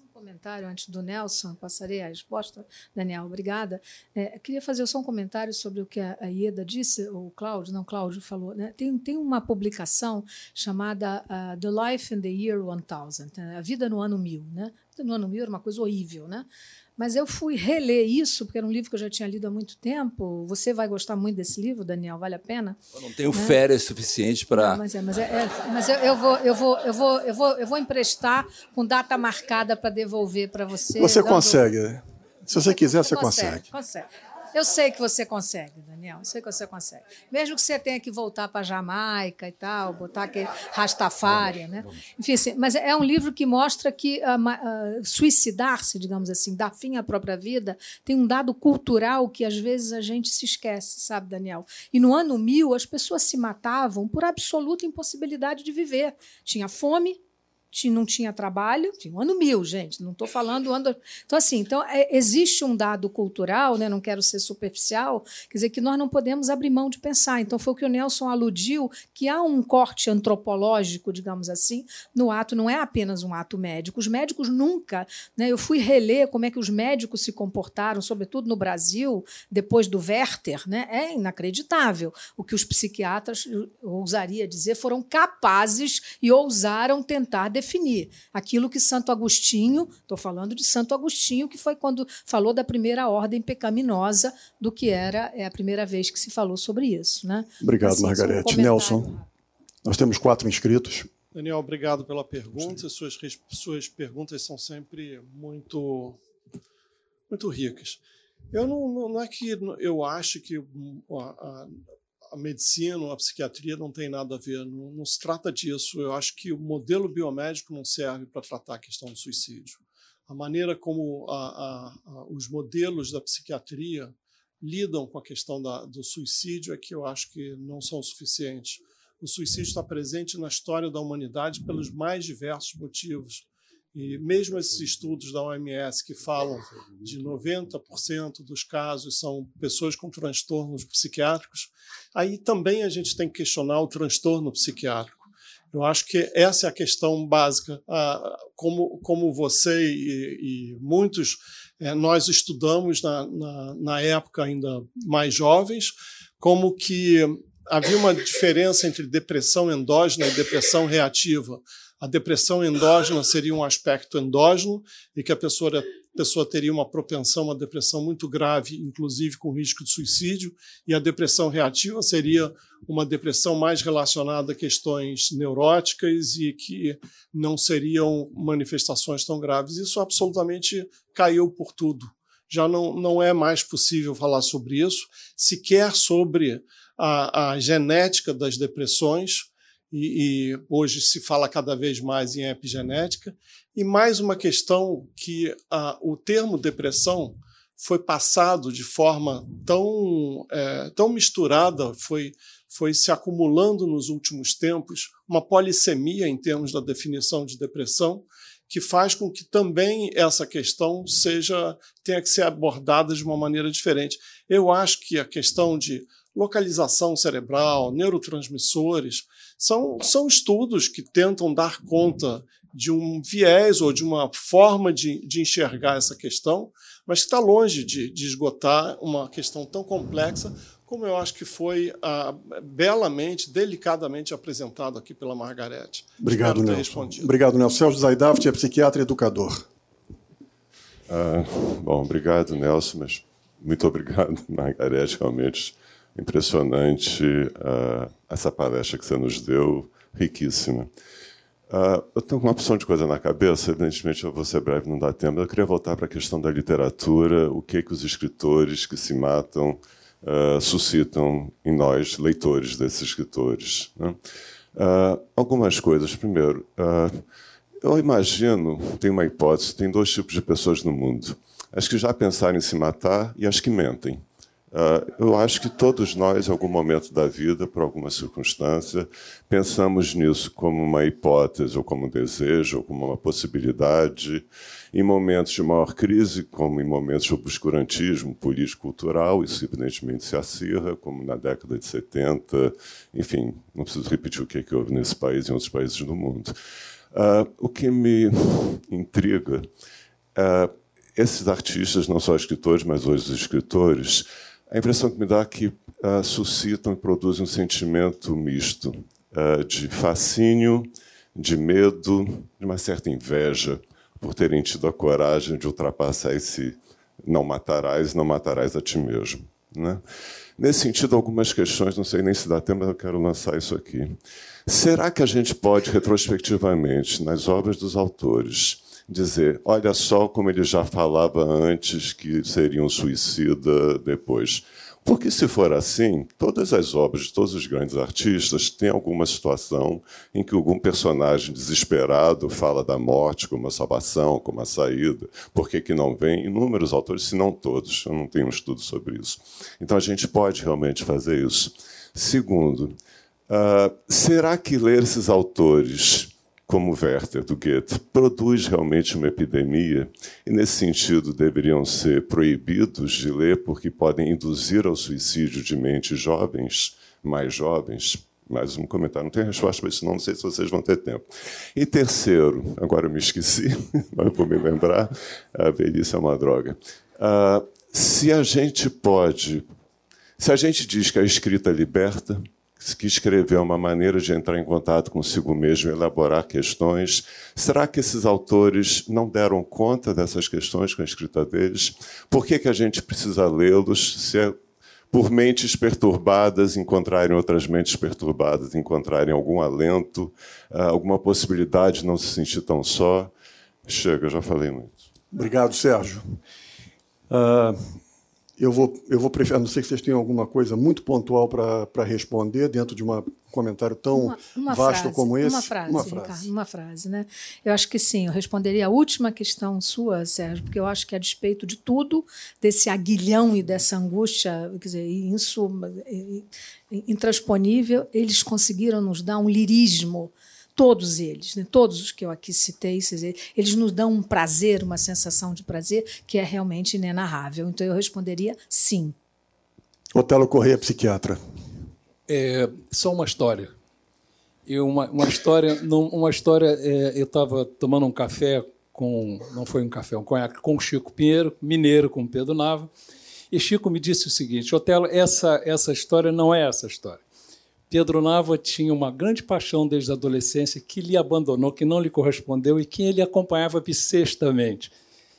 Um comentário antes do Nelson, passarei a resposta, Daniel, obrigada. É, queria fazer só um comentário sobre o que a Ieda disse, o Cláudio, não, Cláudio falou. Né? Tem, tem uma publicação chamada uh, The Life in the Year 1000, né? A Vida no Ano Mil. Né? A Vida no Ano Mil era uma coisa horrível, né? Mas eu fui reler isso, porque era um livro que eu já tinha lido há muito tempo. Você vai gostar muito desse livro, Daniel, vale a pena? Eu não tenho né? férias suficiente para. Mas, é, mas, é, é, mas eu, eu, vou, eu, vou, eu, vou, eu, vou, eu vou emprestar com data marcada para devolver para você. Você dando... consegue. Se você quiser, você, você consegue. Consegue. Eu sei que você consegue, Daniel. Eu sei que você consegue. Mesmo que você tenha que voltar para Jamaica e tal, botar aquele Rastafari, né? Enfim, assim, mas é um livro que mostra que uh, uh, suicidar-se, digamos assim, dar fim à própria vida, tem um dado cultural que às vezes a gente se esquece, sabe, Daniel? E no ano mil as pessoas se matavam por absoluta impossibilidade de viver. Tinha fome, não tinha trabalho, tinha um ano mil, gente, não estou falando ano. Então, assim, então, é, existe um dado cultural, né, não quero ser superficial, quer dizer, que nós não podemos abrir mão de pensar. Então, foi o que o Nelson aludiu, que há um corte antropológico, digamos assim, no ato, não é apenas um ato médico. Os médicos nunca. Né, eu fui reler como é que os médicos se comportaram, sobretudo no Brasil, depois do Werther, né, é inacreditável. O que os psiquiatras, ousaria dizer, foram capazes e ousaram tentar definir aquilo que Santo Agostinho, estou falando de Santo Agostinho, que foi quando falou da primeira ordem pecaminosa, do que era é a primeira vez que se falou sobre isso. Né? Obrigado, assim, Margarete. Um Nelson, nós temos quatro inscritos. Daniel, obrigado pela pergunta. Suas, suas perguntas são sempre muito, muito ricas. Eu não, não é que eu acho que a, a medicina, a psiquiatria não tem nada a ver, não, não, se trata disso. Eu acho que o modelo biomédico não serve para tratar a questão do suicídio. A maneira como a, a, a, os modelos da psiquiatria lidam com a questão da, do suicídio é que eu acho que não são suficientes. O suicídio está presente na história da humanidade pelos mais diversos motivos e mesmo esses estudos da OMS que falam de 90% dos casos são pessoas com transtornos psiquiátricos, aí também a gente tem que questionar o transtorno psiquiátrico. Eu acho que essa é a questão básica. Como, como você e, e muitos, é, nós estudamos na, na, na época ainda mais jovens, como que havia uma diferença entre depressão endógena e depressão reativa a depressão endógena seria um aspecto endógeno e que a pessoa, a pessoa teria uma propensão a uma depressão muito grave, inclusive com risco de suicídio, e a depressão reativa seria uma depressão mais relacionada a questões neuróticas e que não seriam manifestações tão graves. Isso absolutamente caiu por tudo. Já não, não é mais possível falar sobre isso, sequer sobre a, a genética das depressões e, e, hoje se fala cada vez mais em epigenética. E mais uma questão que a, o termo depressão foi passado de forma tão, é, tão misturada, foi, foi se acumulando nos últimos tempos, uma polissemia em termos da definição de depressão, que faz com que também essa questão seja tenha que ser abordada de uma maneira diferente. Eu acho que a questão de localização cerebral, neurotransmissores, são, são estudos que tentam dar conta de um viés ou de uma forma de, de enxergar essa questão, mas que está longe de, de, esgotar uma questão tão complexa como eu acho que foi ah, belamente, delicadamente apresentado aqui pela Margarete. Obrigado, Nelson. Obrigado, Nelson. Celso Zaidaft é psiquiatra e educador. Ah, bom, obrigado, Nelson, mas muito obrigado, [laughs] Margarete, realmente impressionante uh, essa palestra que você nos deu, riquíssima. Uh, eu tenho uma opção de coisa na cabeça, evidentemente eu vou ser breve, não dá tempo. Eu queria voltar para a questão da literatura, o que que os escritores que se matam uh, suscitam em nós, leitores desses escritores. Né? Uh, algumas coisas. Primeiro, eu imagino, tem uma hipótese, tem dois tipos de pessoas no mundo. As que já pensaram em se matar e as que mentem. Uh, eu acho que todos nós, em algum momento da vida, por alguma circunstância, pensamos nisso como uma hipótese, ou como um desejo, ou como uma possibilidade. Em momentos de maior crise, como em momentos de obscurantismo político-cultural, isso evidentemente se acirra, como na década de 70. Enfim, não preciso repetir o que, é que houve nesse país e em outros países do mundo. Uh, o que me intriga, uh, esses artistas, não só escritores, mas hoje os escritores, a impressão que me dá é que uh, suscitam e produzem um sentimento misto uh, de fascínio, de medo, de uma certa inveja por terem tido a coragem de ultrapassar esse não matarás, não matarás a ti mesmo. Né? Nesse sentido, algumas questões, não sei nem se dá tempo, mas eu quero lançar isso aqui. Será que a gente pode, retrospectivamente, nas obras dos autores, dizer: olha só como ele já falava antes que seria um suicida depois. Porque, se for assim, todas as obras de todos os grandes artistas têm alguma situação em que algum personagem desesperado fala da morte como a salvação, como a saída. Por que, que não vem? Inúmeros autores, se não todos. Eu não tenho um estudo sobre isso. Então, a gente pode realmente fazer isso. Segundo, uh, será que ler esses autores como Werther do Goethe, produz realmente uma epidemia e, nesse sentido, deveriam ser proibidos de ler porque podem induzir ao suicídio de mentes jovens, mais jovens. Mais um comentário, não tem resposta para isso, não, não sei se vocês vão ter tempo. E terceiro, agora eu me esqueci, [laughs] mas vou me lembrar, a velhice é uma droga. Uh, se a gente pode, se a gente diz que a escrita liberta, que escreveu uma maneira de entrar em contato consigo mesmo, elaborar questões. Será que esses autores não deram conta dessas questões com a escrita deles? Por que, que a gente precisa lê-los se é por mentes perturbadas encontrarem outras mentes perturbadas, encontrarem algum alento, ah, alguma possibilidade de não se sentir tão só? Chega, já falei muito. Obrigado, Sérgio. Uh, eu vou, eu vou preferir, a não sei que vocês tenham alguma coisa muito pontual para responder dentro de um comentário tão uma, uma vasto frase, como esse. Uma frase, uma frase. Ricardo, uma frase, né? Eu acho que sim, eu responderia a última questão sua, Sérgio, porque eu acho que a despeito de tudo, desse aguilhão e dessa angústia, quer dizer, insu, intransponível, eles conseguiram nos dar um lirismo todos eles, né? todos os que eu aqui citei, eles nos dão um prazer, uma sensação de prazer que é realmente inenarrável. Então eu responderia sim. Otelo Correia, psiquiatra. É, só uma história. Eu, uma, uma história, [laughs] uma história. É, eu estava tomando um café com, não foi um café, um conhaque com Chico Pinheiro, mineiro com Pedro Nava, e Chico me disse o seguinte: Otelo, essa essa história não é essa história. Pedro Nava tinha uma grande paixão desde a adolescência que lhe abandonou, que não lhe correspondeu e que ele acompanhava bissextamente.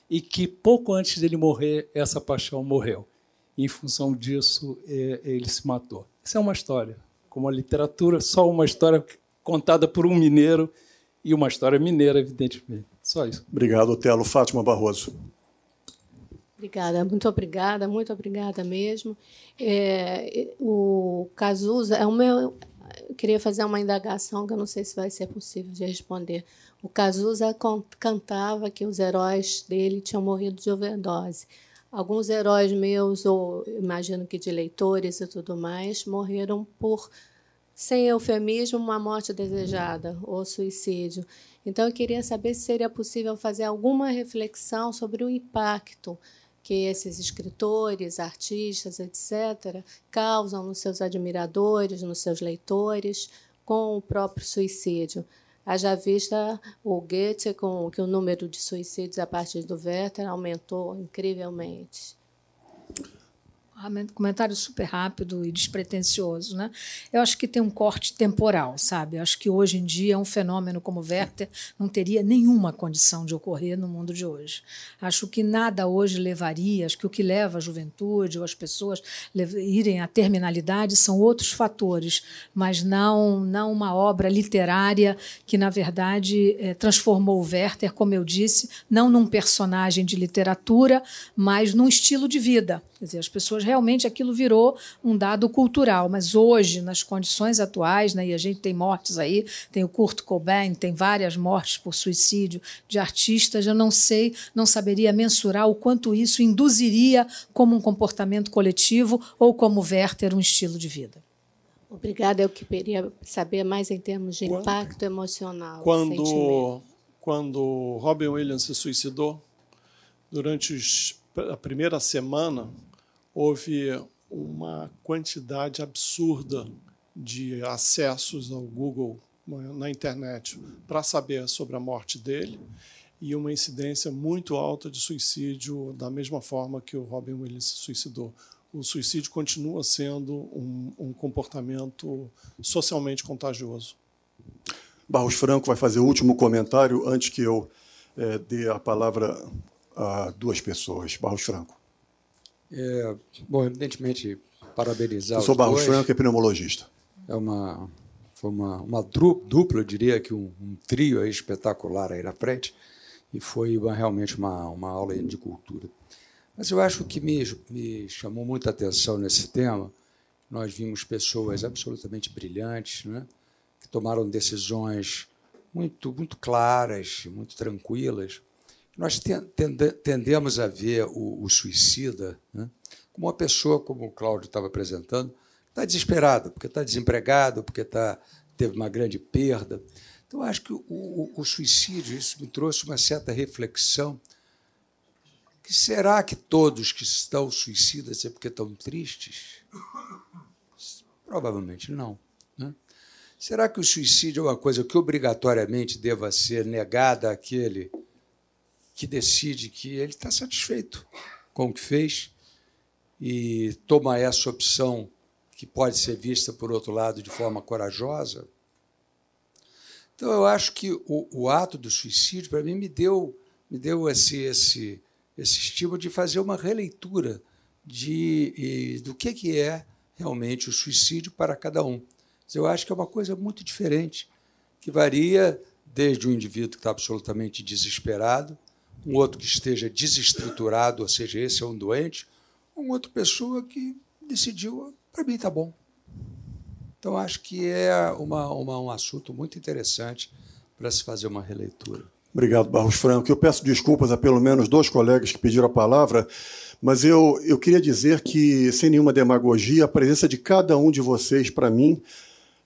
E que pouco antes dele morrer, essa paixão morreu. E, em função disso, ele se matou. Isso é uma história. Como a literatura, só uma história contada por um mineiro e uma história mineira, evidentemente. Só isso. Obrigado, Otelo. Fátima Barroso. Obrigada, muito obrigada, muito obrigada mesmo. É, o Cazuza é o meu. Eu queria fazer uma indagação que eu não sei se vai ser possível de responder. O Cazuza cantava que os heróis dele tinham morrido de overdose. Alguns heróis meus, ou imagino que de leitores e tudo mais, morreram por, sem eufemismo, uma morte desejada ou suicídio. Então, eu queria saber se seria possível fazer alguma reflexão sobre o impacto que esses escritores, artistas, etc., causam nos seus admiradores, nos seus leitores, com o próprio suicídio. Haja vista o Goethe, com que o número de suicídios a partir do Werther aumentou incrivelmente. Comentário super rápido e despretensioso. Né? Eu acho que tem um corte temporal, sabe? Eu acho que hoje em dia um fenômeno como Werther não teria nenhuma condição de ocorrer no mundo de hoje. Acho que nada hoje levaria, acho que o que leva a juventude ou as pessoas irem à terminalidade são outros fatores, mas não, não uma obra literária que, na verdade, é, transformou o Werther, como eu disse, não num personagem de literatura, mas num estilo de vida. Quer dizer, as pessoas realmente aquilo virou um dado cultural, mas hoje, nas condições atuais, né, e a gente tem mortes aí, tem o Kurt Cobain, tem várias mortes por suicídio de artistas, eu não sei, não saberia mensurar o quanto isso induziria como um comportamento coletivo ou como Werther um estilo de vida. Obrigada, eu queria saber mais em termos de Quando- impacto emocional. Quando, sentimento. quando Robin Williams se suicidou, durante os- a primeira semana, houve uma quantidade absurda de acessos ao Google na- na internet para saber sobre a morte dele e uma incidência muito alta de suicídio da mesma forma que o Robin Williams se suicidou. O suicídio continua sendo um, um comportamento socialmente contagioso. Barros Franco vai fazer o último comentário antes que eu eh, dê a palavra a duas pessoas. Barros Franco. É, bom, evidentemente, parabenizar Eu sou os Barros. Franco, é pneumologista. É uma, foi uma, uma dupla, eu diria que um, um trio aí espetacular aí na frente, e foi uma- realmente uma, uma aula de cultura. Mas eu acho que me, me chamou muita atenção nesse tema, nós vimos pessoas absolutamente brilhantes, né, que tomaram decisões muito, muito claras, muito tranquilas. Nós ten- tende- tendemos a ver o, o suicida né, como uma pessoa, como o Cláudio estava apresentando, está desesperado, porque está desempregado, porque tá, teve uma grande perda. Então, acho que o, o- o suicídio, isso me trouxe uma certa reflexão. Que será que todos que estão suicidas é porque estão tristes? Provavelmente não. né? Será que o suicídio é uma coisa que obrigatoriamente deva ser negada àquele que decide que ele está satisfeito com o que fez e toma essa opção que pode ser vista, por outro lado, de forma corajosa? Então, eu acho que o, o ato do suicídio, para mim, me deu, me deu esse, esse, esse estímulo de fazer uma releitura de, do que, que é realmente o suicídio para cada um. Eu acho que é uma coisa muito diferente, que varia desde um indivíduo que está absolutamente desesperado, um outro que esteja desestruturado, ou seja, esse é um doente, uma outra pessoa que decidiu, para mim está bom. Então, acho que é uma, uma, um assunto muito interessante para se fazer uma releitura. Obrigado, Barros Franco. Eu peço desculpas a pelo menos dois colegas que pediram a palavra, mas eu, eu queria dizer que, sem nenhuma demagogia, a presença de cada um de vocês, para mim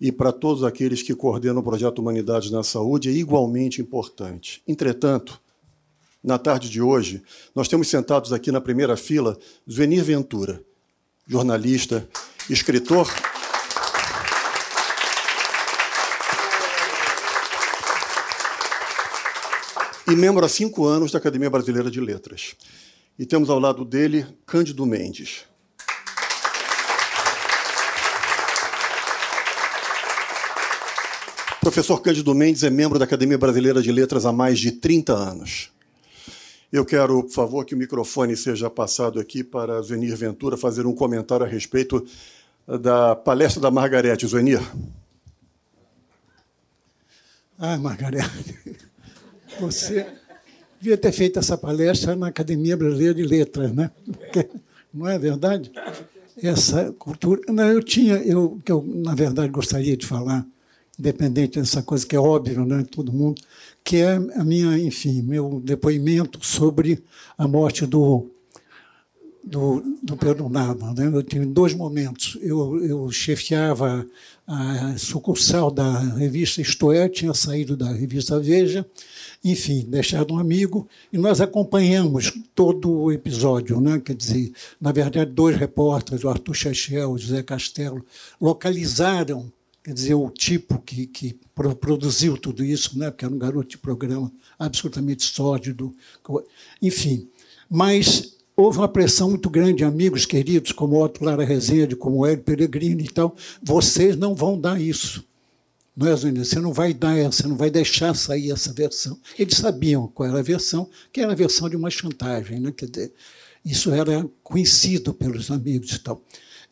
e para todos aqueles que coordenam o projeto Humanidade na Saúde, é igualmente importante. Entretanto, na tarde de hoje, nós temos sentados aqui na primeira fila Zuenir Ventura, jornalista, escritor. e membro há cinco anos da Academia Brasileira de Letras. E temos ao lado dele Cândido Mendes. Professor Cândido Mendes é membro da Academia Brasileira de Letras há mais de 30 anos. Eu quero, por favor, que o microfone seja passado aqui para Zuenir Ventura fazer um comentário a respeito da palestra da Margarete. Zuenir. Ah, Margarete, [laughs] você devia ter feito essa palestra na Academia Brasileira de Letras, né? Porque, não é verdade? Essa cultura. Não, eu tinha, eu que eu na verdade gostaria de falar, independente dessa coisa que é óbvio, né, todo mundo, que é a minha, enfim, meu depoimento sobre a morte do do, do Pedro Nava. Né? Eu tive dois momentos. Eu, eu chefiava a sucursal da revista Isto É, tinha saído da revista Veja, enfim, deixado um amigo, e nós acompanhamos todo o episódio. Né? Quer dizer, na verdade, dois repórteres, o Arthur Chechel e o José Castelo, localizaram quer dizer, o tipo que, que pro- produziu tudo isso, né? porque era um garoto de programa absolutamente sórdido. Enfim, mas houve uma pressão muito grande, amigos queridos, como Otto Lara Rezende, como Hélio Peregrino e tal, vocês não vão dar isso. Não é, Zunino? Você não vai dar essa, não vai deixar sair essa versão. Eles sabiam qual era a versão, que era a versão de uma chantagem. Né? Quer dizer, isso era conhecido pelos amigos e tal.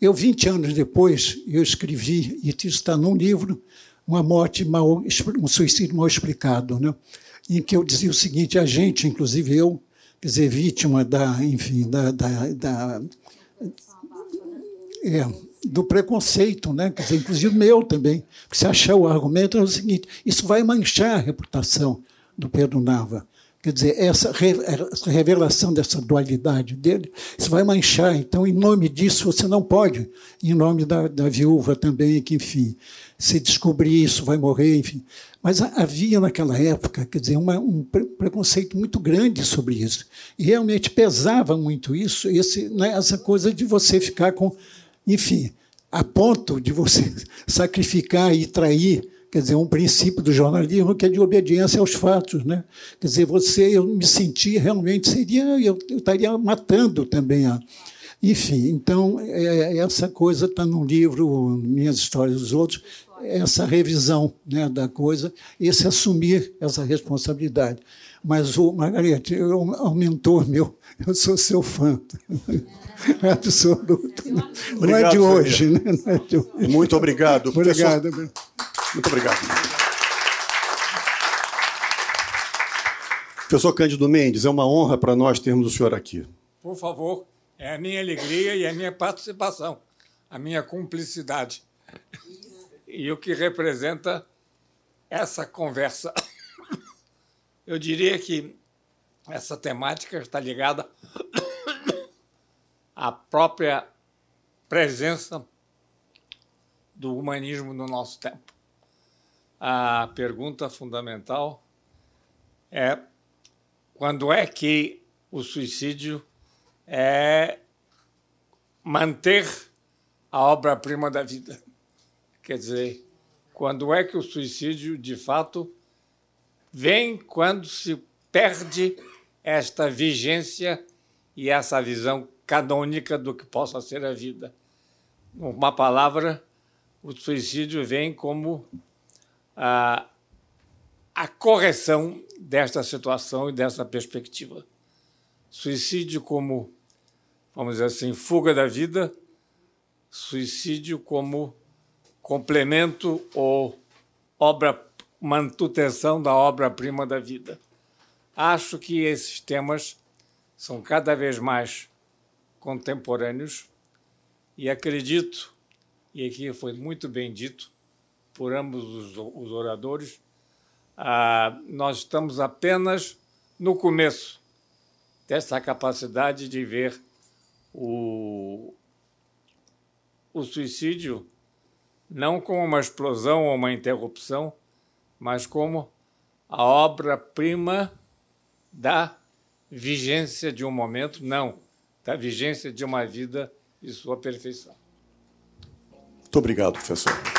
Eu, 20 anos depois, eu escrevi, e isso está num livro, uma morte mal, um suicídio mal explicado, né? em que eu dizia o seguinte, a gente, inclusive eu, quer dizer, vítima da, enfim, da, da, da é, do preconceito, né? quer dizer, inclusive meu também, porque se achar o argumento é o seguinte, isso vai manchar a reputação do Pedro Nava. Quer dizer, essa revelação dessa dualidade dele, isso vai manchar. Então, em nome disso, você não pode, em nome da, da viúva também, que, enfim, se descobrir isso, vai morrer, enfim. Mas havia naquela época, quer dizer, uma, um preconceito muito grande sobre isso. E realmente pesava muito isso, esse, né, essa coisa de você ficar com, enfim, a ponto de você [laughs] sacrificar e trair quer dizer, um princípio do jornalismo que é de obediência aos fatos, né? Quer dizer, você, eu me senti realmente seria, eu, eu estaria matando também a, enfim. Então é, essa coisa está no livro, minhas histórias dos outros, essa revisão né, da coisa, esse assumir essa responsabilidade. Mas o Margarete aumentou meu, [laughs] eu sou seu fã. [laughs] É absoluto. Não é de hoje, né? Não é de hoje. Muito obrigado. Obrigado. Professor... Muito obrigado. Professor Cândido Mendes, é uma honra para nós termos o senhor aqui. Por favor, é a minha alegria e a minha participação, a minha cumplicidade. E o que representa essa conversa. Eu diria que essa temática está ligada à própria presença do humanismo no nosso tempo a pergunta fundamental é quando é que o suicídio é manter a obra-prima da vida. Quer dizer, quando é que o suicídio, de fato, vem quando se perde esta vigência e essa visão canônica do que possa ser a vida. Uma palavra, o suicídio vem como a, a correção desta situação e dessa perspectiva. Suicídio como, vamos dizer assim, fuga da vida, suicídio como complemento ou obra manutenção da obra-prima da vida. Acho que esses temas são cada vez mais contemporâneos e acredito, e aqui foi muito bem dito, por ambos os, os oradores, ah, nós estamos apenas no começo dessa capacidade de ver o, o suicídio não como uma explosão ou uma interrupção, mas como a obra-prima da vigência de um momento, não, da vigência de uma vida e sua perfeição. Muito obrigado, professor.